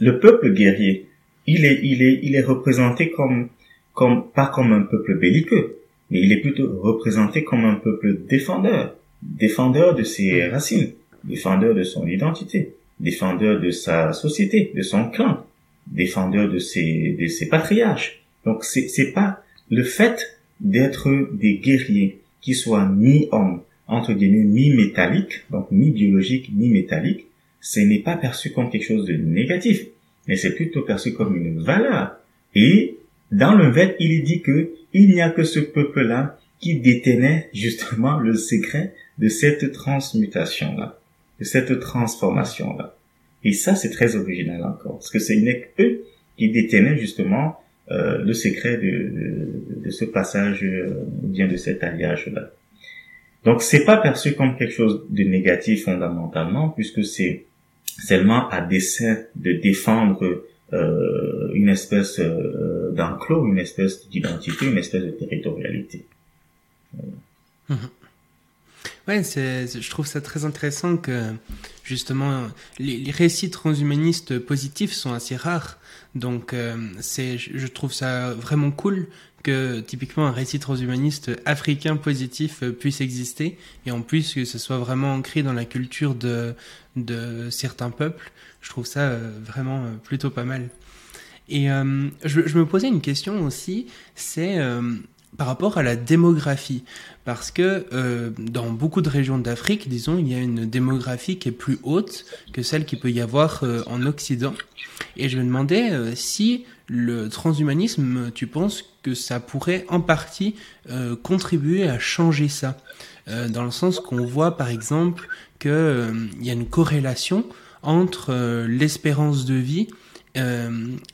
le peuple guerrier, il est, il est, il est représenté comme, comme, pas comme un peuple belliqueux, mais il est plutôt représenté comme un peuple défendeur, défendeur de ses racines, défendeur de son identité, défendeur de sa société, de son clan, défendeur de ses, de ses patriarches. Donc c'est, c'est pas le fait d'être des guerriers qui soient mi-hommes, entre guillemets, mi-métalliques, donc mi-biologiques, mi-métalliques, ce n'est pas perçu comme quelque chose de négatif, mais c'est plutôt perçu comme une valeur. Et dans le VET, il est dit que il n'y a que ce peuple-là qui détenait justement le secret de cette transmutation-là, de cette transformation-là. Et ça, c'est très original encore, parce que c'est une eux qui détenaient justement euh, le secret de, de, de ce passage, euh, bien de cet alliage-là. Donc, c'est pas perçu comme quelque chose de négatif fondamentalement, puisque c'est seulement à dessein de défendre euh, une espèce euh, d'enclos, une espèce d'identité, une espèce de territorialité. Mmh. Ouais, c'est, je trouve ça très intéressant que justement les, les récits transhumanistes positifs sont assez rares. Donc euh, c'est, je trouve ça vraiment cool que typiquement un récit transhumaniste africain positif euh, puisse exister et en plus que ce soit vraiment ancré dans la culture de, certains peuples. Je trouve ça euh, vraiment euh, plutôt pas mal. Et je, me posais une question aussi, c'est par rapport à la démographie. Parce que dans beaucoup de régions d'Afrique, disons, il y a une démographie qui est plus haute que celle qu'il peut y avoir en Occident. Et je me demandais si le transhumanisme, tu penses que ça pourrait en partie euh, contribuer à changer ça? Euh, Dans le sens qu'on voit par exemple qu'il euh, y a une corrélation entre euh, l'espérance de vie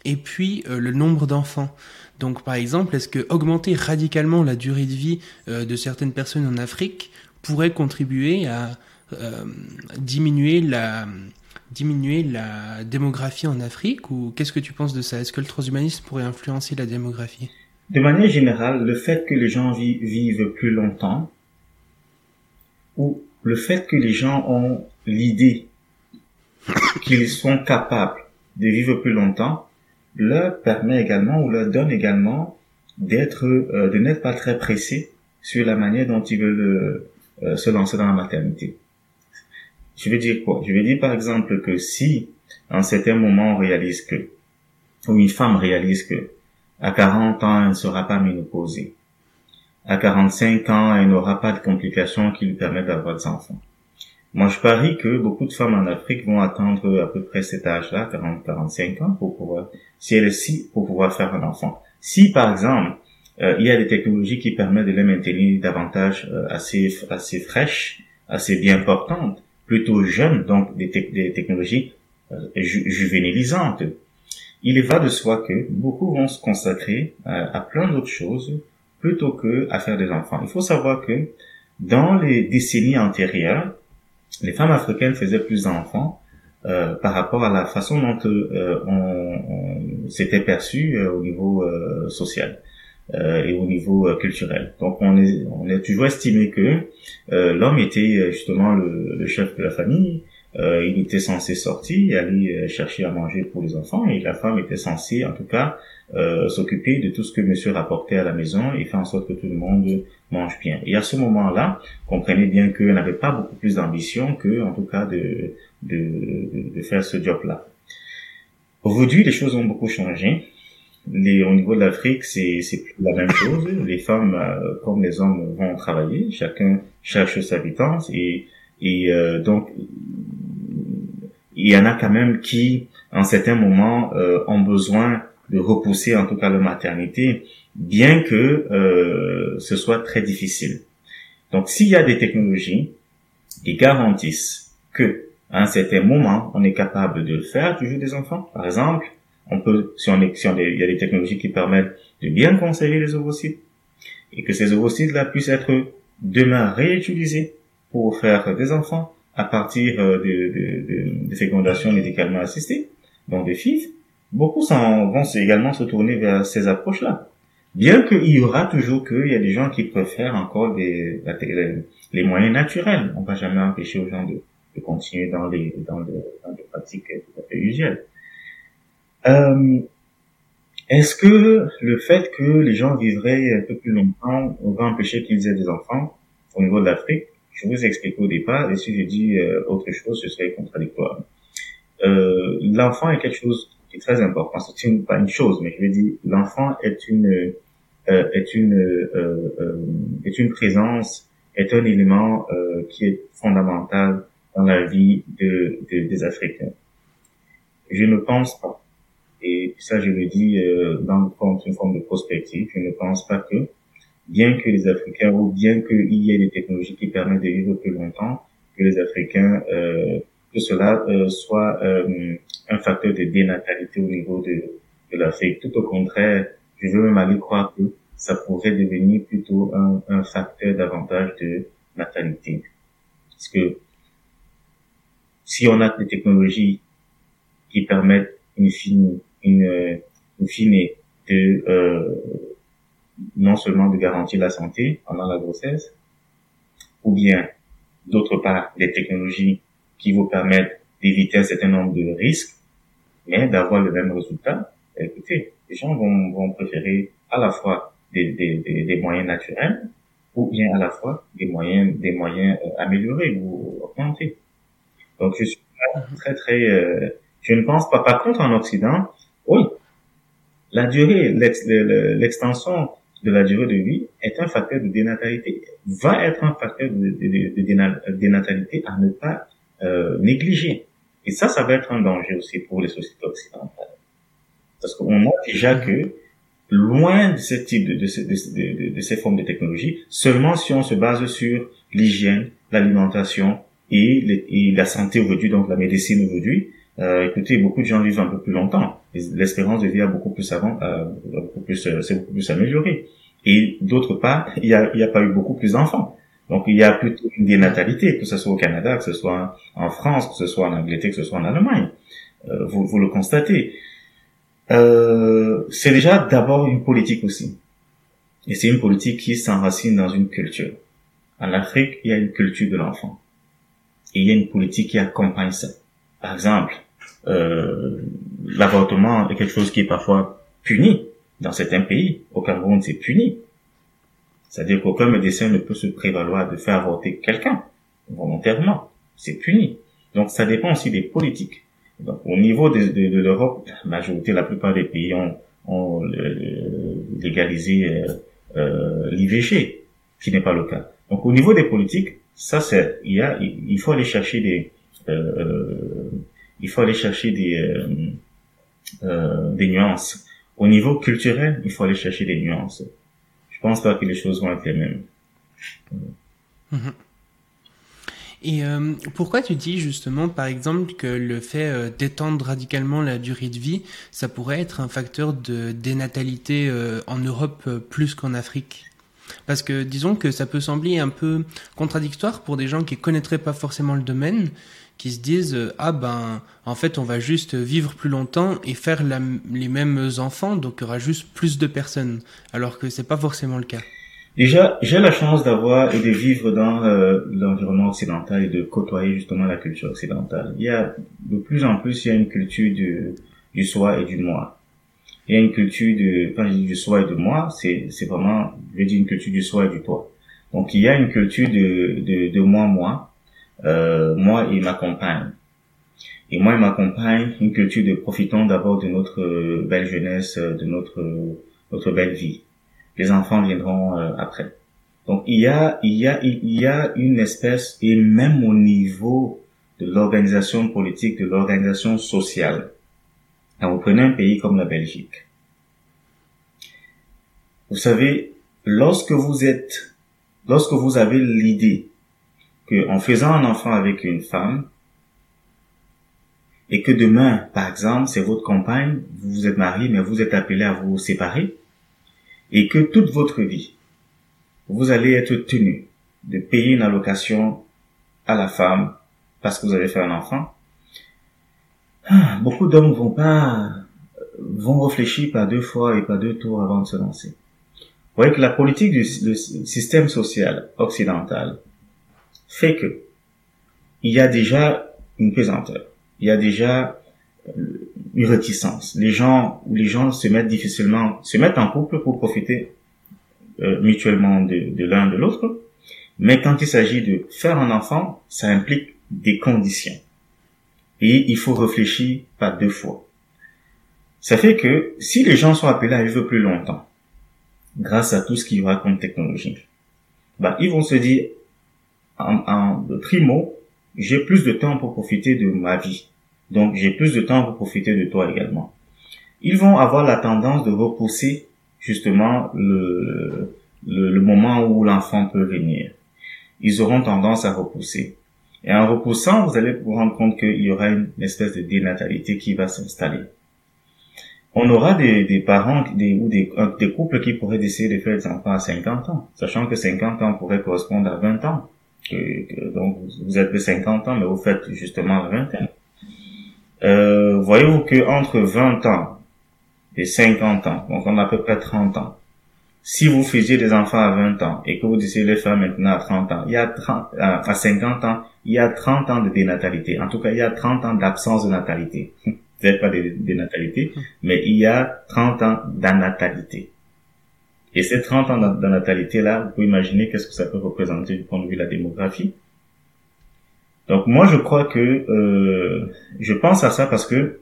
et puis le nombre d'enfants. Donc, par exemple, est-ce que augmenter radicalement la durée de vie de certaines personnes en Afrique pourrait contribuer à diminuer la diminuer la démographie en Afrique ou qu'est-ce que tu penses de ça? Est-ce que le transhumanisme pourrait influencer la démographie? De manière générale, le fait que les gens vi vivent plus longtemps ou le fait que les gens ont l'idée qu'ils sont capables de vivre plus longtemps leur permet également ou leur donne également d'être, euh, de n'être pas très pressé sur la manière dont ils veulent euh, se lancer dans la maternité. Je veux dire quoi? Je veux dire par exemple que si, un certain moment, on réalise que, ou une femme réalise que, à 40 ans, elle ne sera pas ménopausée. À 45 ans, elle n'aura pas de complications qui lui permettent d'avoir des enfants. Moi, je parie que beaucoup de femmes en Afrique vont attendre à peu près cet âge-là, 40-45 ans, pour pouvoir, si elles si, pour pouvoir faire un enfant. Si, par exemple, euh, il y a des technologies qui permettent de les maintenir davantage euh, assez, assez fraîches, assez bien portantes, plutôt jeunes, donc des, te des technologies juvénilisante. Il va de soi que beaucoup vont se consacrer à, à plein d'autres choses plutôt que à faire des enfants. Il faut savoir que dans les décennies antérieures, les femmes africaines faisaient plus d'enfants euh, par rapport à la façon dont euh, on, s'était perçu euh, au niveau euh, social euh, et au niveau culturel. Donc on est, on est toujours estimé que l'homme était justement le, le, chef de la famille, il était censé sortir, aller chercher à manger pour les enfants, et la femme était censée, en tout cas, s'occuper de tout ce que monsieur rapportait à la maison et faire en sorte que tout le monde mange bien. Et à ce moment-là, comprenez bien qu'elle n'avait pas beaucoup plus d'ambition que, en tout cas, de, de, de, faire ce job-là. Aujourd'hui, les choses ont beaucoup changé. Les, au niveau de l'Afrique, c'est la même chose. Les femmes, euh, comme les hommes, vont travailler. Chacun cherche sa vitesse et, et euh, donc il y en a quand même qui, en certains moments, euh, ont besoin de repousser en tout cas leur maternité, bien que euh, ce soit très difficile. Donc s'il y a des technologies qui garantissent que à un certain moment, on est capable de le faire, toujours des enfants. Par exemple, on peut, si on est, si on il y a des technologies qui permettent de bien conserver les ovocytes et que ces ovocytes-là puissent être demain réutilisés pour faire des enfants à partir euh, de, de, de, de fécondation médicalement assistée, donc des FIV, beaucoup vont également se tourner vers ces approches-là. Bien qu'il y aura toujours qu'il y a des gens qui préfèrent encore des, les moyens naturels. On va jamais empêcher aux gens de, de continuer dans les, dans, dans des pratiques tout à fait usuelles. Euh, Est-ce que le fait que les gens vivraient un peu plus longtemps va empêcher qu'ils aient des enfants au niveau de l'Afrique? Je vous explique au départ, et si je dis euh, autre chose, ce serait contradictoire. Euh, l'enfant est quelque chose qui est très important. C'est une, pas une chose, mais je veux dire, l'enfant est une euh, est une euh, est une présence, est un élément qui est fondamental dans la vie de, de, des Africains. Je ne pense pas, et ça je le dis euh, dans une forme de prospective, je ne pense pas que, bien que les Africains, ou bien qu'il y ait des technologies qui permettent de vivre plus longtemps, que les Africains, euh, que cela euh, soit euh, un facteur de dénatalité au niveau de, de l'Afrique. Tout au contraire, je veux même aller croire que ça pourrait devenir plutôt un, un facteur davantage de natalité. Parce que si on a des technologies qui permettent une fine, une, une fine de euh, non seulement de garantir la santé pendant la grossesse, ou bien d'autre part des technologies qui vous permettent d'éviter un certain nombre de risques, mais d'avoir le même résultat, écoutez, les gens vont, vont préférer à la fois des, des, des, des, moyens naturels ou bien à la fois des moyens, des moyens euh, améliorés ou augmentés. Donc je suis très très, euh, je ne pense pas. Par contre, en Occident, oui, la durée, l'extension de la durée de vie est un facteur de dénatalité, va être un facteur de, dénatalité à ne pas euh, négliger. Et ça, ça va être un danger aussi pour les sociétés occidentales. Parce qu'on voit déjà que loin de ce type de, de, de, ces formes de technologie, seulement si on se base sur l'hygiène, l'alimentation, et, la santé aujourd'hui, donc la médecine aujourd'hui, euh, écoutez, beaucoup de gens vivent un peu plus longtemps. L'espérance de vie a beaucoup plus avant, euh, beaucoup plus, euh, c'est beaucoup plus amélioré. Et d'autre part, il y a, y a pas eu beaucoup plus d'enfants. Donc il y a plutôt une dénatalité, que ce soit au Canada, que ce soit en France, que ce soit en Angleterre, que ce soit en Allemagne. Euh, vous, vous le constatez. Euh, c'est déjà d'abord une politique aussi. Et c'est une politique qui s'enracine dans une culture. En Afrique, il y a une culture de l'enfant et il y a une politique qui accompagne ça. Par exemple, euh, l'avortement est quelque chose qui est parfois puni dans certains pays. Au Cameroun, c'est puni. C'est-à-dire qu'aucun médecin ne peut se prévaloir de faire avorter quelqu'un volontairement. C'est puni. Donc ça dépend aussi des politiques. Donc au niveau de, l'Europe, la majorité, la plupart des pays ont, ont légalisé euh, euh, l'IVG, qui n'est pas le cas. Donc au niveau des politiques, ça c'est il il faut aller chercher des euh, euh, il faut aller chercher des euh, euh, des nuances. Au niveau culturel il faut aller chercher des nuances. Je pense pas que les choses vont être les mêmes. Mhm. Et euh, pourquoi tu dis justement, par exemple, que le fait d'étendre radicalement la durée de vie, ça pourrait être un facteur de dénatalité en Europe plus qu'en Afrique? Parce que disons que ça peut sembler un peu contradictoire pour des gens qui connaîtraient pas forcément le domaine, qui se disent ah ben en fait on va juste vivre plus longtemps et faire les mêmes enfants, donc il y aura juste plus de personnes, alors que c'est pas forcément le cas. Déjà, j'ai la chance d'avoir et de vivre dans euh, l'environnement occidental et de côtoyer justement la culture occidentale. Il y a de plus en plus, il y a une culture du, du soi et du moi. Il y a une culture de, quand dis du soi et du moi, c'est, c'est vraiment, je dire une culture du soi et du toi. Donc il y a une culture de, de, de moi, moi, euh, moi et ma compagne. Et moi et ma compagne, une culture de profitons d'abord de notre euh, belle jeunesse, de notre, notre belle vie les enfants viendront euh, après. Donc il y a il y a il y a une espèce et même au niveau de l'organisation politique, de l'organisation sociale. Quand vous prenez un pays comme la Belgique, vous savez, lorsque vous êtes, lorsque vous avez l'idée que en faisant un enfant avec une femme, et que demain, par exemple, c'est votre compagne, vous vous êtes marié, mais vous êtes appelé à vous séparer, et que toute votre vie, vous allez être tenu de payer une allocation à la femme parce que vous avez fait un enfant, ah, beaucoup d'hommes vont pas, vont réfléchir par deux fois et par deux tours avant de se lancer. Vous voyez que la politique du système social occidental fait que il y a déjà une pesanteur, il y a déjà euh, une réticence. Les gens ou les gens se mettent difficilement, se mettent en couple pour profiter euh, mutuellement de, l'un de l'autre. Mais quand il s'agit de faire un enfant, ça implique des conditions. Et il faut réfléchir par deux fois. Ça fait que si les gens sont appelés à vivre plus longtemps, grâce à tout ce qu'il y aura comme technologie, bah, ils vont se dire, en, en primo, j'ai plus de temps pour profiter de ma vie. Donc j'ai plus de temps pour profiter de toi également. Ils vont avoir la tendance de repousser justement le, le, moment où l'enfant peut venir. Ils auront tendance à repousser. Et en repoussant, vous allez vous rendre compte qu'il y aura une espèce de dénatalité qui va s'installer. On aura des, des parents des, ou des, des couples qui pourraient décider de faire des enfants à 50 ans, sachant que 50 ans pourrait correspondre à 20 ans. Donc vous êtes de 50 ans, mais vous faites justement 20 ans. Euh, voyez-vous que entre 20 ans et 50 ans, donc on a à peu près 30 ans, si vous faisiez des enfants à 20 ans et que vous décidez de les faire maintenant à 30 ans, il y a 30, à 50 ans, il y a 30 ans de dénatalité. En tout cas, il y a 30 ans d'absence de natalité. Peut-être pas de dénatalité, mais il y a 30 ans d'anatalité. Et ces 30 ans d'anatalité-là, vous pouvez imaginer qu'est-ce que ça peut représenter du point de vue de la démographie. Donc moi je crois que euh, je pense à ça parce que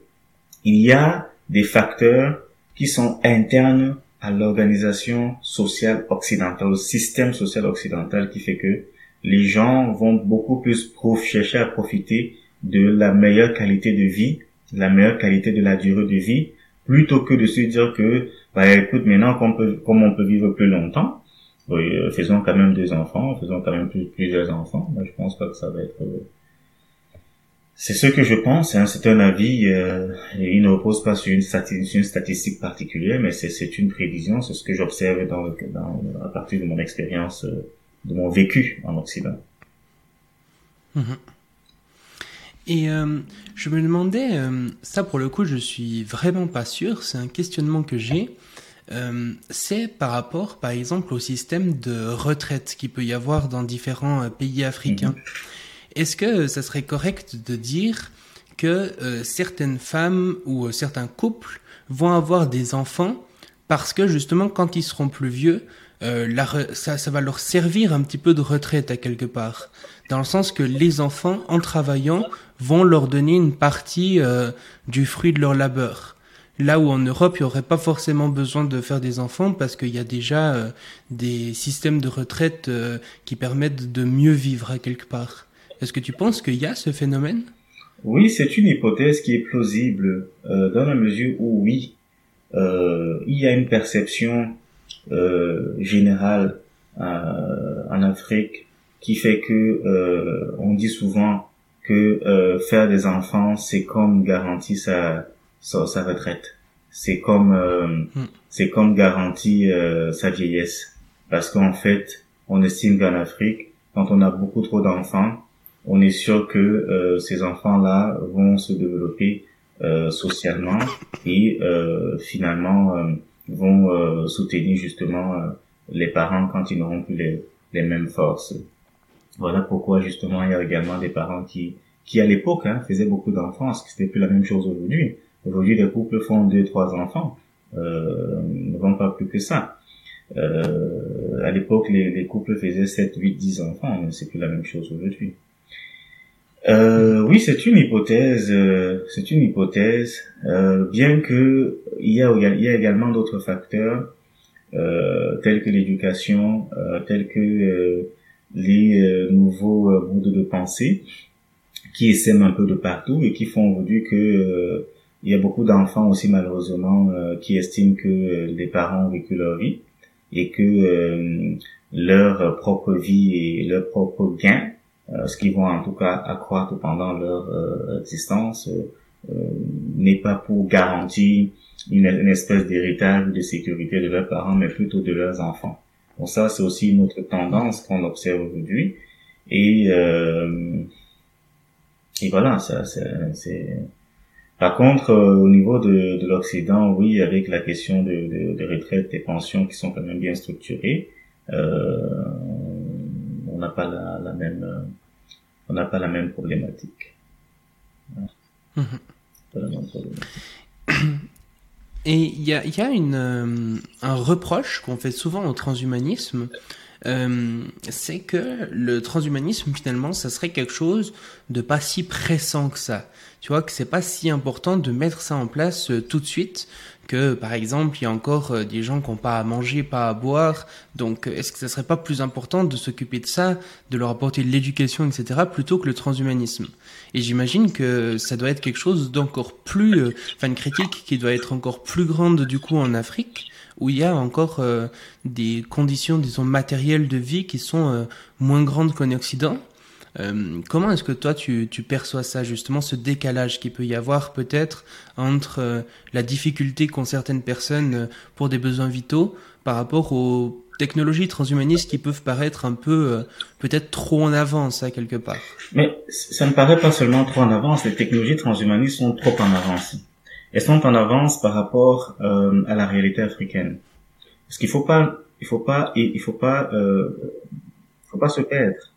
il y a des facteurs qui sont internes à l'organisation sociale occidentale, au système social occidental qui fait que les gens vont beaucoup plus chercher à profiter de la meilleure qualité de vie, la meilleure qualité de la durée de vie, plutôt que de se dire que, bah écoute, maintenant comme on peut, comme on peut vivre plus longtemps, euh, faisons quand même des enfants, faisons quand même plusieurs enfants. Moi, je pense pas que ça va être euh, c'est ce que je pense, hein, c'est un avis, euh, il ne repose pas sur une, statistique particulière, mais c'est une prévision, c'est ce que j'observe dans, dans, à partir de mon expérience, euh, de mon vécu en Occident. Mhm. Et euh, je me demandais, ça pour le coup je suis vraiment pas sûr, c'est un questionnement que j'ai, c'est par rapport par exemple au système de retraite qu'il peut y avoir dans différents pays africains. Mhm. Est-ce que ça serait correct de dire que euh, certaines femmes ou euh, certains couples vont avoir des enfants parce que justement quand ils seront plus vieux, euh, ça, ça, va leur servir un petit peu de retraite à quelque part, dans le sens que les enfants, en travaillant, vont leur donner une partie du fruit de leur labeur. Là où en Europe, il n'y aurait pas forcément besoin de faire des enfants parce qu'il y a déjà des systèmes de retraite qui permettent de mieux vivre à quelque part. Est-ce que tu penses qu'il y a ce phénomène? Oui, c'est une hypothèse qui est plausible euh, dans la mesure où oui, euh, il y a une perception euh, générale en Afrique qui fait que euh, on dit souvent que euh, faire des enfants c'est comme garantir sa, sa, sa retraite c'est comme euh, Hmm. c'est comme garantir euh, sa vieillesse parce qu'en fait on estime qu'en Afrique quand on a beaucoup trop d'enfants on est sûr que euh, ces enfants là vont se développer euh, socialement et euh, finalement euh, vont euh, soutenir justement euh, les parents quand ils n'auront plus les, les mêmes forces. Voilà pourquoi justement il y a également des parents qui qui à l'époque hein, faisaient beaucoup d'enfants, parce que c'était plus la même chose aujourd'hui. Aujourd'hui les couples font deux trois enfants, euh, ne vont pas plus que ça. Euh, à l'époque les, les couples faisaient 7, 8, 10 enfants, mais c'est plus la même chose aujourd'hui. Euh, oui, c'est une hypothèse. euh, c'est une hypothèse. euh, bien que il y a, il y a également d'autres facteurs euh, tels que l'éducation, euh, tels que euh, les nouveaux modes de pensée qui essaiment un peu de partout et qui font aujourd'hui que il y a beaucoup d'enfants aussi malheureusement qui estiment que les parents ont vécu leur vie et que leur propre vie et leur propre gain ce qu'ils vont en tout cas accroître pendant leur euh, existence euh, euh, n'est pas pour garantir une, une espèce d'héritage de sécurité de leurs parents, mais plutôt de leurs enfants. Bon, ça, c'est aussi une autre tendance qu'on observe aujourd'hui. Et, euh, et voilà, ça, c'est, Par contre, euh, au niveau de, de l'Occident, oui, avec la question de, de, de retraite et pensions qui sont quand même bien structurées, euh, on n'a pas la, la même, euh, on n'a pas la même problématique. Mhm. Pas la même problématique. Et il y a, il y a une, euh, un reproche qu'on fait souvent au transhumanisme, euh, c'est que le transhumanisme finalement, ça serait quelque chose de pas si pressant que ça. Tu vois que c'est pas si important de mettre ça en place euh, tout de suite. Que par exemple, il y a encore euh, des gens qui n'ont pas à manger, pas à boire. Donc, euh, est-ce que ça serait pas plus important de s'occuper de ça, de leur apporter de l'éducation, etc., plutôt que le transhumanisme? Et j'imagine que ça doit être quelque chose d'encore plus, euh, enfin une critique qui doit être encore plus grande du coup en Afrique, où il y a encore des conditions, disons, matérielles de vie qui sont moins grandes qu'en Occident. Euh, comment est-ce que toi tu, tu perçois ça justement, ce décalage qu'il peut y avoir peut-être entre euh, la difficulté qu'ont certaines personnes euh, pour des besoins vitaux par rapport aux technologies transhumanistes qui peuvent paraître un peu euh, peut-être trop en avance à quelque part? Mais ça ne paraît pas seulement trop en avance, les technologies transhumanistes sont trop en avance. Elles sont en avance par rapport euh, à la réalité africaine. Parce qu'il faut pas, il faut pas, il faut pas, faut pas se perdre.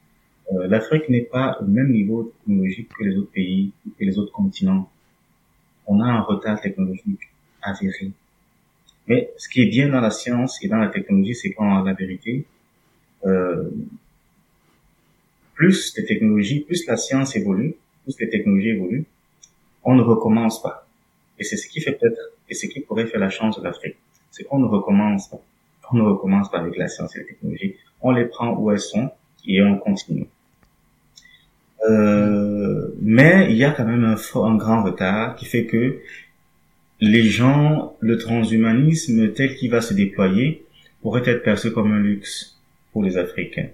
Euh, L'Afrique n'est pas au même niveau technologique que les autres pays et les autres continents. On a un retard technologique avéré. Mais ce qui est bien dans la science et dans la technologie, c'est qu'en la vérité, euh, plus les technologies, plus la science évolue, plus les technologies évoluent, on ne recommence pas. Et c'est ce qui fait peut-être, et ce qui pourrait faire la chance de l'Afrique, c'est qu'on ne recommence pas. On ne recommence pas avec la science et la technologie. On les prend où elles sont et on continue. Euh, mais il y a quand même un, grand retard qui fait que les gens, le transhumanisme tel qu'il va se déployer pourrait être perçu comme un luxe pour les Africains.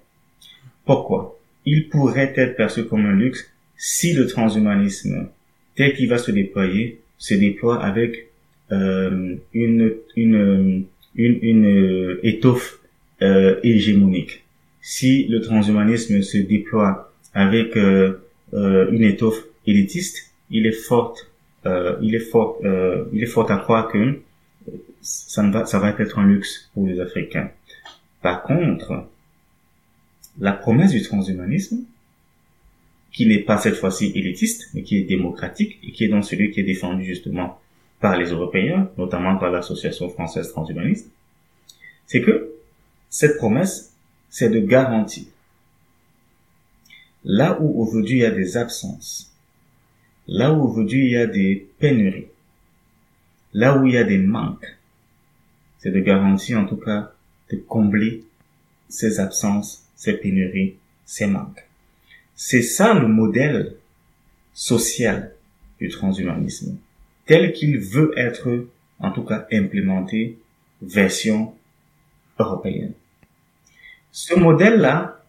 Pourquoi? Il pourrait être perçu comme un luxe si le transhumanisme tel qu'il va se déployer se déploie avec euh, une, une, une, une euh, étoffe euh, hégémonique. Si le transhumanisme se déploie avec euh, euh, une étoffe élitiste, il est fort, euh, il est fort, euh, il est fort à croire que ça, ne va, ça va être un luxe pour les Africains. Par contre, la promesse du transhumanisme, qui n'est pas cette fois-ci élitiste, mais qui est démocratique et qui est donc celui qui est défendu justement par les Européens, notamment par l'Association française transhumaniste, c'est que cette promesse, c'est de garantir là où aujourd'hui il y a des absences, là où aujourd'hui il y a des pénuries, là où il y a des manques, c'est de garantir en tout cas de combler ces absences, ces pénuries, ces manques. C'est ça le modèle social du transhumanisme, tel qu'il veut être en tout cas implémenté version européenne. Ce modèle-là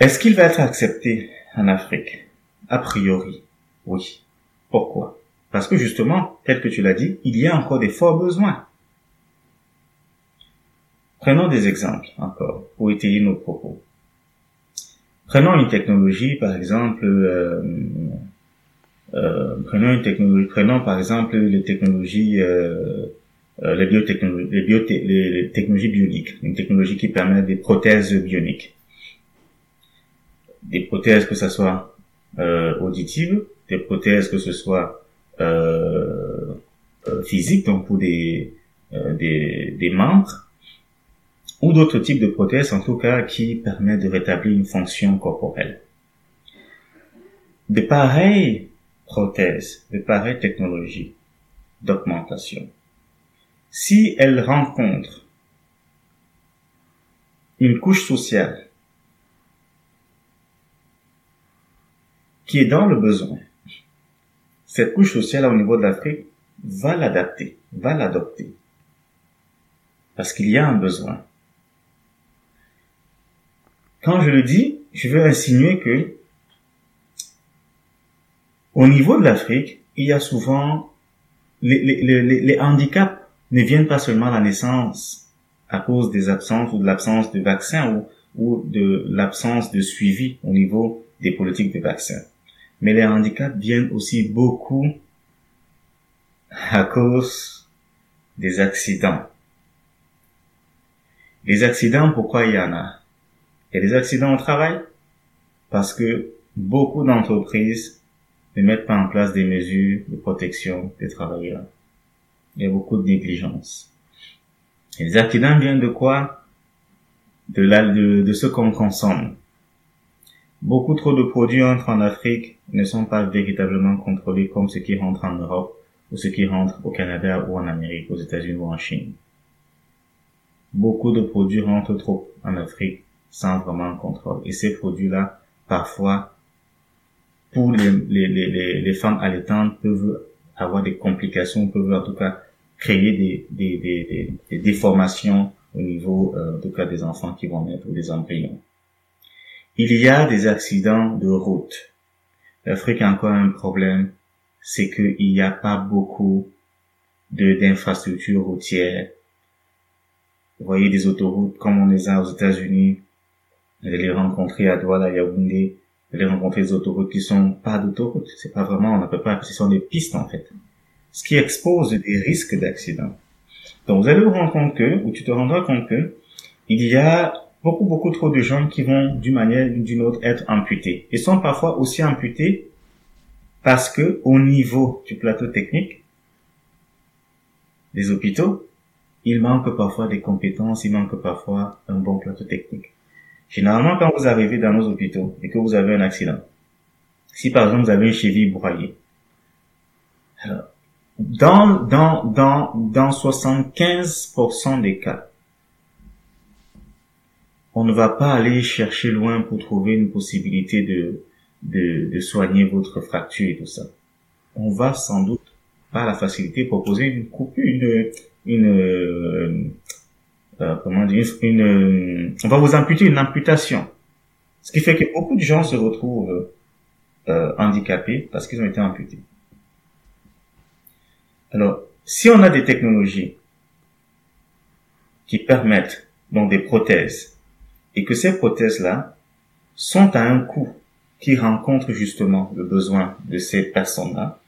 Est-ce qu'il va être accepté en Afrique? A priori, oui. Pourquoi? Parce que justement, tel que tu l'as dit, il y a encore des forts besoins. Prenons des exemples encore pour étayer nos propos. Prenons une technologie, par exemple, euh, euh, prenons une technologie, prenons par exemple les technologies, euh, euh les biotechnologies, les, les, technologies bioniques, une technologie qui permet des prothèses bioniques, des prothèses que ce soit euh, auditives, des prothèses que ce soit euh, physiques, donc pour des, des, des membres, ou d'autres types de prothèses en tout cas qui permettent de rétablir une fonction corporelle. De pareilles prothèses, de pareilles technologies d'augmentation, si elles rencontrent une couche sociale qui est dans le besoin, cette couche sociale au niveau de l'Afrique va l'adapter, va l'adopter. Parce qu'il y a un besoin. Quand je le dis, je veux insinuer que au niveau de l'Afrique, il y a souvent les, les, handicaps ne viennent pas seulement à la naissance à cause des absences ou de l'absence de vaccins ou, ou de l'absence de suivi au niveau des politiques de vaccins. Mais les handicaps viennent aussi beaucoup à cause des accidents. Les accidents, pourquoi il y en a? Il y a des accidents au travail parce que beaucoup d'entreprises ne mettent pas en place des mesures de protection des travailleurs. A beaucoup de négligence. les accidents viennent de quoi? De, la, de, de ce qu'on consomme. Beaucoup trop de produits entrent en Afrique ne sont pas véritablement contrôlés comme ceux qui rentrent en Europe ou ceux qui rentrent au Canada ou en Amérique, aux États-Unis ou en Chine. Beaucoup de produits rentrent trop en Afrique sans vraiment contrôle. Et ces produits-là, parfois, pour les, les, les, les femmes allaitantes peuvent avoir des complications, peuvent en tout cas créer des, des, au niveau euh, cas des enfants qui vont naître ou des embryons. Il y a des accidents de route. L'Afrique a encore un problème, c'est qu'il n'y a pas beaucoup d'infrastructures routières. Vous voyez des autoroutes comme on les a aux États-Unis. Vous les rencontrer à Douala, Yaoundé, allez rencontrer des autoroutes qui sont pas d'autoroutes. C'est pas vraiment, on ne peut pas, ce sont des pistes, en fait. Ce qui expose des risques d'accident. Donc, vous allez vous rendre compte que, ou tu te rendras compte que, il y a beaucoup, beaucoup trop de gens qui vont, d'une manière ou d'une autre, être amputés. Ils sont parfois aussi amputés parce que, au niveau du plateau technique, des hôpitaux, il manque parfois des compétences, il manque parfois un bon plateau technique. Généralement, quand vous arrivez dans nos hôpitaux et que vous avez un accident, si par exemple vous avez une cheville broyée, alors, dans, dans, dans, dans 75% des cas, on ne va pas aller chercher loin pour trouver une possibilité de, de, de soigner votre fracture et tout ça. On va sans doute, par la facilité, proposer une coupure, une, une, euh, euh, comment dire, une, euh, on va vous amputer une amputation. Ce qui fait que beaucoup de gens se retrouvent euh, handicapés parce qu'ils ont été amputés. Alors, si on a des technologies qui permettent donc des prothèses et que ces prothèses-là sont à un coût qui rencontre justement le besoin de ces personnes-là,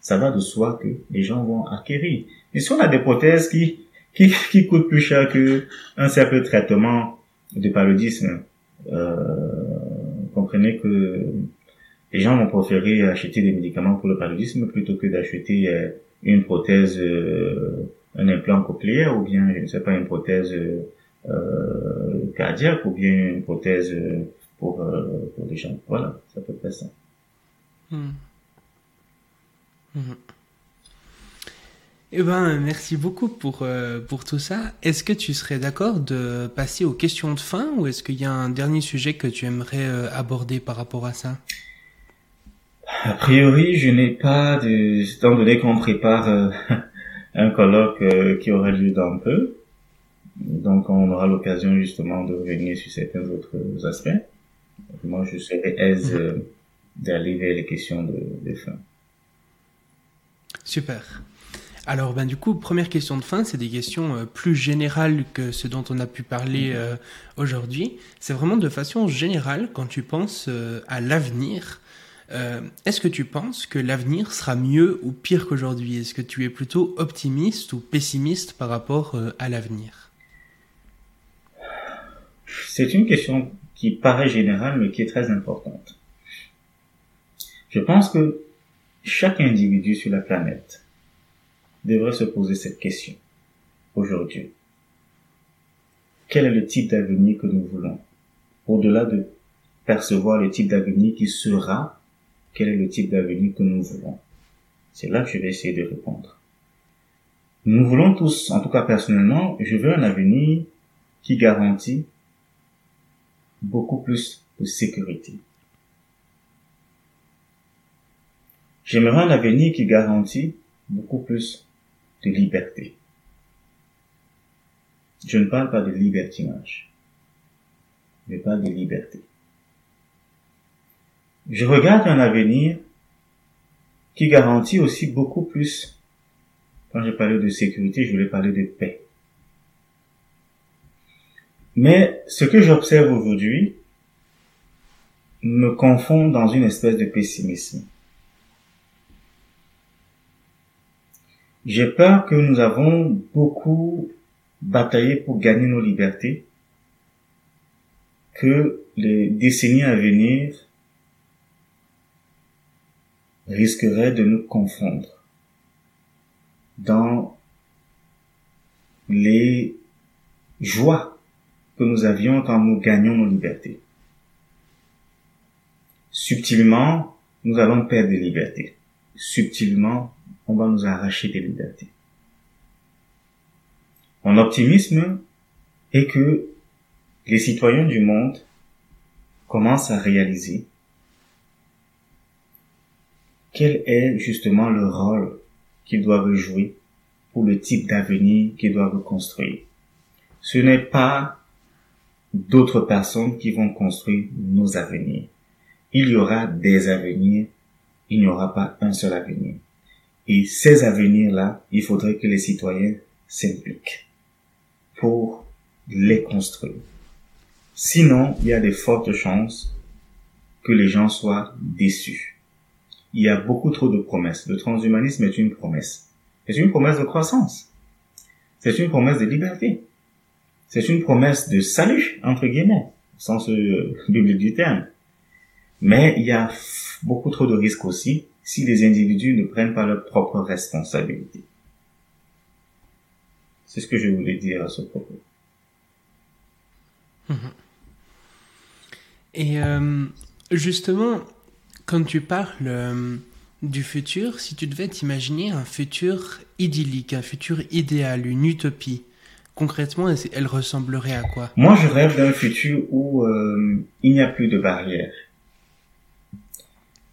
ça va de soi que les gens vont acquérir. Et si on a des prothèses qui qui, qui coûte plus cher que un simple traitement de paludisme. Euh, comprenez que les gens vont préférer acheter des médicaments pour le paludisme plutôt que d'acheter euh, une prothèse, euh, un implant cochléaire ou bien, je ne sais pas, une prothèse euh, cardiaque ou bien une prothèse pour, pour les gens. Voilà, c'est à peu près ça. Hmm. Hmm. Eh ben, merci beaucoup pour, euh, pour tout ça. Est-ce que tu serais d'accord de passer aux questions de fin ou est-ce qu'il y a un dernier sujet que tu aimerais euh, aborder par rapport à ça? A priori, je n'ai pas de... Étant donné qu'on prépare euh, un colloque qui aura lieu dans peu, donc on aura l'occasion justement de revenir sur certains autres aspects. Moi, je serais aise euh, d'aller vers les questions de, fin. Super. Alors, ben, du coup, première question de fin, c'est des questions euh, plus générales que ce dont on a pu parler euh, aujourd'hui. C'est vraiment de façon générale, quand tu penses euh, à l'avenir, est-ce que tu penses que l'avenir sera mieux ou pire qu'aujourd'hui? Est-ce que tu es plutôt optimiste ou pessimiste par rapport à l'avenir? C'est une question qui paraît générale, mais qui est très importante. Je pense que chaque individu sur la planète devrait se poser cette question aujourd'hui. Quel est le type d'avenir que nous voulons? Au-delà de percevoir le type d'avenir qui sera, quel est le type d'avenir que nous voulons C'est là que je vais essayer de répondre. Nous voulons tous, en tout cas personnellement, je veux un avenir qui garantit beaucoup plus de sécurité. J'aimerais un avenir qui garantit beaucoup plus de liberté. Je ne parle pas de libertinage. Je parle de liberté. Je regarde un avenir qui garantit aussi beaucoup plus. Quand j'ai parlé de sécurité, je voulais parler de paix. Mais ce que j'observe aujourd'hui me confond dans une espèce de pessimisme. J'ai peur que nous avons beaucoup bataillé pour gagner nos libertés, que les décennies à venir risqueraient de nous confondre dans les joies que nous avions quand nous gagnions nos libertés. Subtilement, nous allons perdre des libertés. Subtilement, on va nous arracher des libertés. Mon optimisme est que les citoyens du monde commencent à réaliser quel est justement le rôle qu'ils doivent jouer pour le type d'avenir qu'ils doivent construire? Ce n'est pas d'autres personnes qui vont construire nos avenirs. Il y aura des avenirs, il n'y aura pas un seul avenir. Et ces avenirs-là, il faudrait que les citoyens s'impliquent pour les construire. Sinon, il y a de fortes chances que les gens soient déçus. Il y a beaucoup trop de promesses. Le transhumanisme est une promesse. C'est une promesse de croissance. C'est une promesse de liberté. C'est une promesse de salut, entre guillemets, au sens euh, biblique du terme. Mais il y a beaucoup trop de risques aussi si les individus ne prennent pas leurs propres responsabilités. C'est ce que je voulais dire à ce propos. Mhm. Et euh, justement, quand tu parles euh, du futur, si tu devais t'imaginer un futur idyllique, un futur idéal, une utopie, concrètement, elle ressemblerait à quoi? Moi, je rêve d'un futur où euh, il n'y a plus de barrières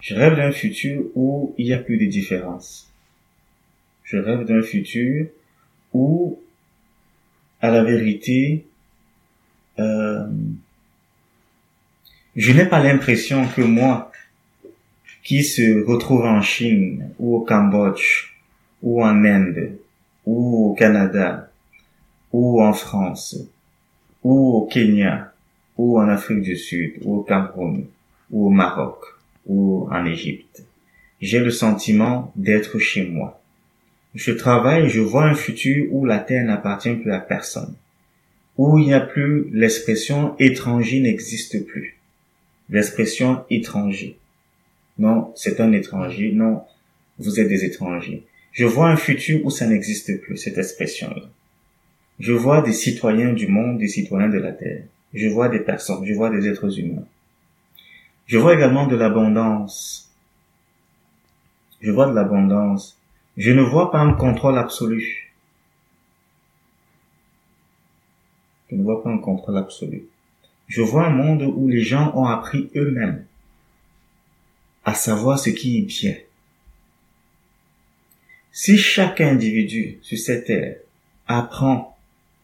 je rêve d'un futur où il n'y a plus de différences. Je rêve d'un futur où, à la vérité, euh, je n'ai pas l'impression que moi, qui se retrouve en Chine ou au Cambodge ou en Inde ou au Canada ou en France ou au Kenya ou en Afrique du Sud ou au Cameroun ou au Maroc ou en Égypte. J'ai le sentiment d'être chez moi. Je travaille, je vois un futur où la terre n'appartient plus à personne, où il n'y a plus l'expression étranger n'existe plus. L'expression étranger. Non, c'est un étranger. Non, vous êtes des étrangers. Je vois un futur où ça n'existe plus, cette expression-là. Je vois des citoyens du monde, des citoyens de la terre. Je vois des personnes, je vois des êtres humains. Je vois également de l'abondance. Je vois de l'abondance. Je ne vois pas un contrôle absolu. Je ne vois pas un contrôle absolu. Je vois un monde où les gens ont appris eux-mêmes à savoir ce qui est bien. Si chaque individu sur cette terre apprend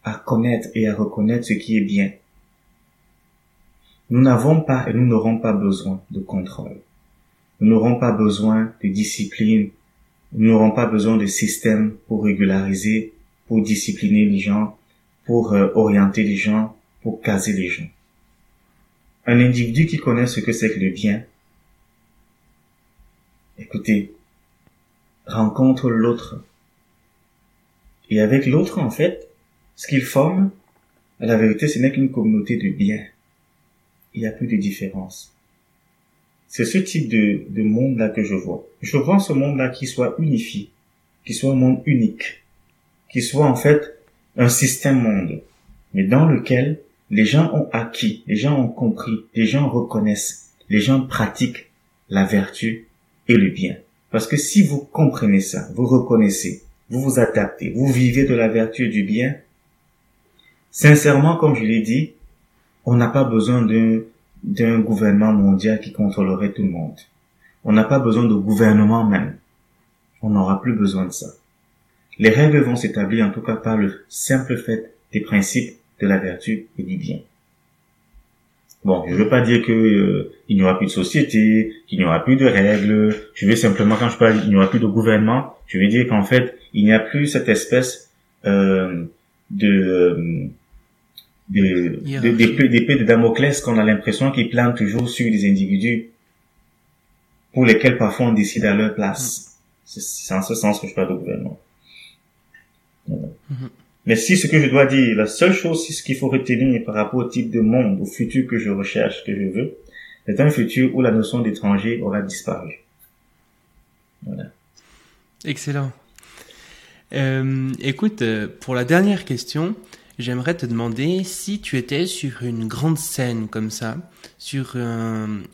à connaître et à reconnaître ce qui est bien, nous n'avons pas et nous n'aurons pas besoin de contrôle. Nous n'aurons pas besoin de discipline. Nous n'aurons pas besoin de système pour régulariser, pour discipliner les gens, pour euh, orienter les gens, pour caser les gens. Un individu qui connaît ce que c'est que le bien, écoutez, rencontre l'autre. Et avec l'autre, en fait, ce qu'il forme, la vérité, ce n'est qu'une communauté de bien. Il n'y a plus de différence. C'est ce type de, de monde-là que je vois. Je vois ce monde-là qui soit unifié, qui soit un monde unique, qui soit en fait un système monde, mais dans lequel les gens ont acquis, les gens ont compris, les gens reconnaissent, les gens pratiquent la vertu le bien. Parce que si vous comprenez ça, vous reconnaissez, vous vous adaptez, vous vivez de la vertu et du bien, sincèrement, comme je l'ai dit, on n'a pas besoin d'un gouvernement mondial qui contrôlerait tout le monde. On n'a pas besoin de gouvernement même. On n'aura plus besoin de ça. Les règles vont s'établir en tout cas par le simple fait des principes de la vertu et du bien. Bon, je veux pas dire que euh, il n'y aura plus de société, qu'il n'y aura plus de règles. Je veux simplement, quand je parle, il n'y aura plus de gouvernement. Je veux dire qu'en fait, il n'y a plus cette espèce euh, de d'épée de, de, Damoclès qu'on a l'impression qu'ils planent toujours sur des individus pour lesquels parfois on décide à leur place. Mm. C'est en ce sens que je parle de gouvernement. Mm-hmm. Mais si ce que je dois dire, la seule chose, c'est ce qu'il faut retenir par rapport au type de monde, au futur que je recherche, que je veux, c'est un futur où la notion d'étranger aura disparu. Voilà. Excellent. Euh, écoute, euh, pour la dernière question, j'aimerais te demander si tu étais sur une grande scène comme ça, sur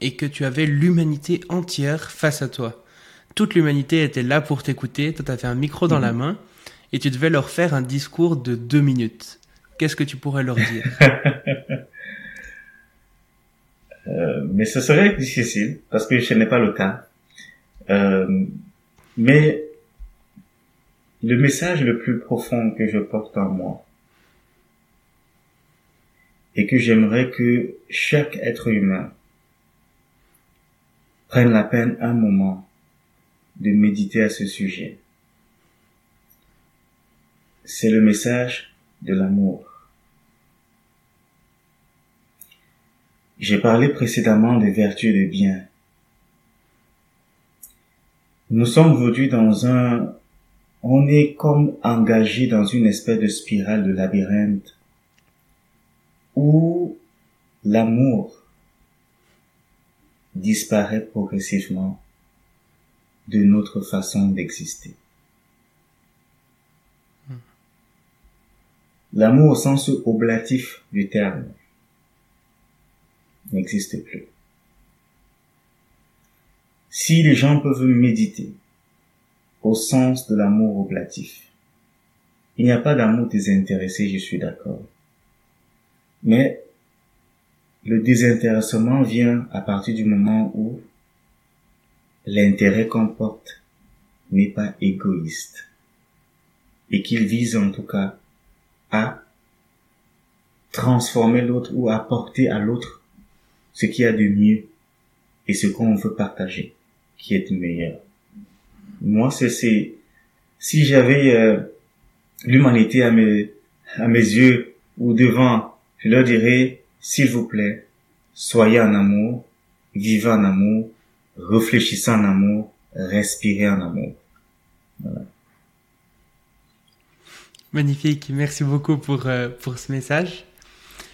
et que tu avais l'humanité entière face à toi. Toute l'humanité était là pour t'écouter. Toi, fait un micro dans la mhm. main et tu devais leur faire un discours de deux minutes. Qu'est-ce que tu pourrais leur dire euh, Mais ce serait difficile parce que ce n'est pas le cas. Euh, mais le message le plus profond que je porte en moi et que j'aimerais que chaque être humain prenne la peine un moment de méditer à ce sujet c'est le message de l'amour. J'ai parlé précédemment des vertus et des biens. Nous sommes aujourd'hui dans un, on est comme engagé dans une espèce de spirale de labyrinthe où l'amour disparaît progressivement de notre façon d'exister. L'amour au sens oblatif du terme n'existe plus. Si les gens peuvent méditer au sens de l'amour oblatif, il n'y a pas d'amour désintéressé, je suis d'accord. Mais le désintéressement vient à partir du moment où l'intérêt qu'on porte n'est pas égoïste et qu'il vise en tout cas à transformer l'autre ou apporter à l'autre ce qu'il y a de mieux et ce qu'on veut partager qui est meilleur. Moi, c'est si j'avais euh, l'humanité à mes à mes yeux ou devant, je leur dirais s'il vous plaît, soyez en amour, vivez en amour, réfléchissez en amour, respirez en amour. Voilà. Magnifique, merci beaucoup pour, euh, pour ce message.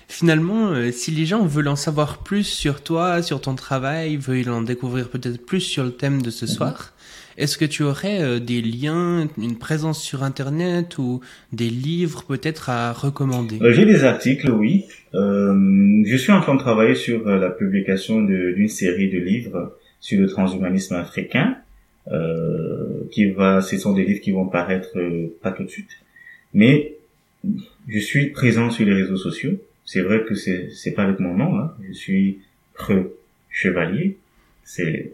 Finalement, euh, si les gens veulent en savoir plus sur toi, sur ton travail, veulent en découvrir peut-être plus sur le thème de ce soir, est-ce que tu aurais euh, des liens, une présence sur Internet ou des livres peut-être à recommander? J'ai des articles, oui. je suis en train de travailler sur la publication d'une série de livres sur le transhumanisme africain. qui va, ce sont des livres qui vont paraître pas tout de suite, mais je suis présent sur les réseaux sociaux. C'est vrai que c'est c'est pas avec mon nom hein. Je suis Creux Chevalier. C'est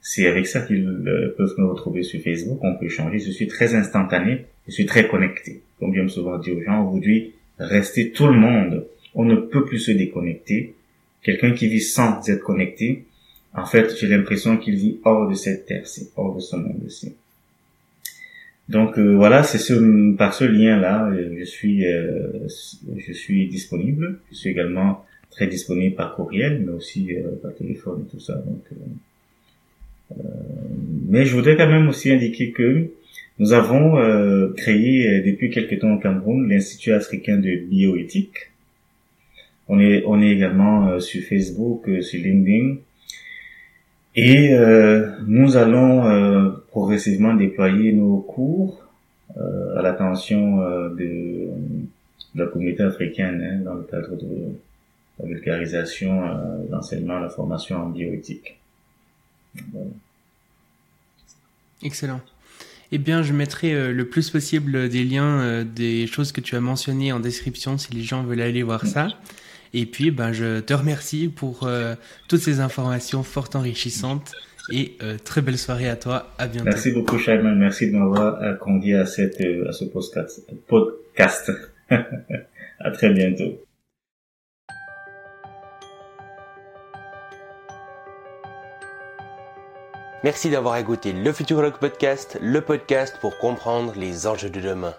c'est avec ça qu'ils euh, peuvent me retrouver sur Facebook. On peut changer. Je suis très instantané. Je suis très connecté. Comme j'aime souvent dire aux gens aujourd'hui, restez tout le monde. On ne peut plus se déconnecter. quelqu'un qui vit sans être connecté, en fait, j'ai l'impression qu'il vit hors de cette terre-ci, hors de ce monde-ci. Donc euh, voilà, c'est ce, par ce lien-là, euh, je suis, euh, je suis disponible. Je suis également très disponible par courriel, mais aussi par téléphone et tout ça. Donc, mais je voudrais quand même aussi indiquer que nous avons créé depuis quelque temps au Cameroun l'Institut africain de bioéthique. On est, on est également sur Facebook, sur LinkedIn. Et euh, nous allons euh, progressivement déployer nos cours euh, à l'attention de, la communauté africaine hein, dans le cadre de la vulgarisation, l'enseignement, la formation en bioéthique. Excellent. Eh bien, je mettrai le plus possible des liens des choses que tu as mentionnées en description si les gens veulent aller voir ça. Et puis, ben, je te remercie pour euh, toutes ces informations fort enrichissantes et euh, très belle soirée à toi. À bientôt. Merci beaucoup, Shaiman. Merci de m'avoir conduit à, cette, euh, à ce podcast. podcast. à très bientôt. Merci d'avoir écouté le Futurologue Podcast, le podcast pour comprendre les enjeux de demain.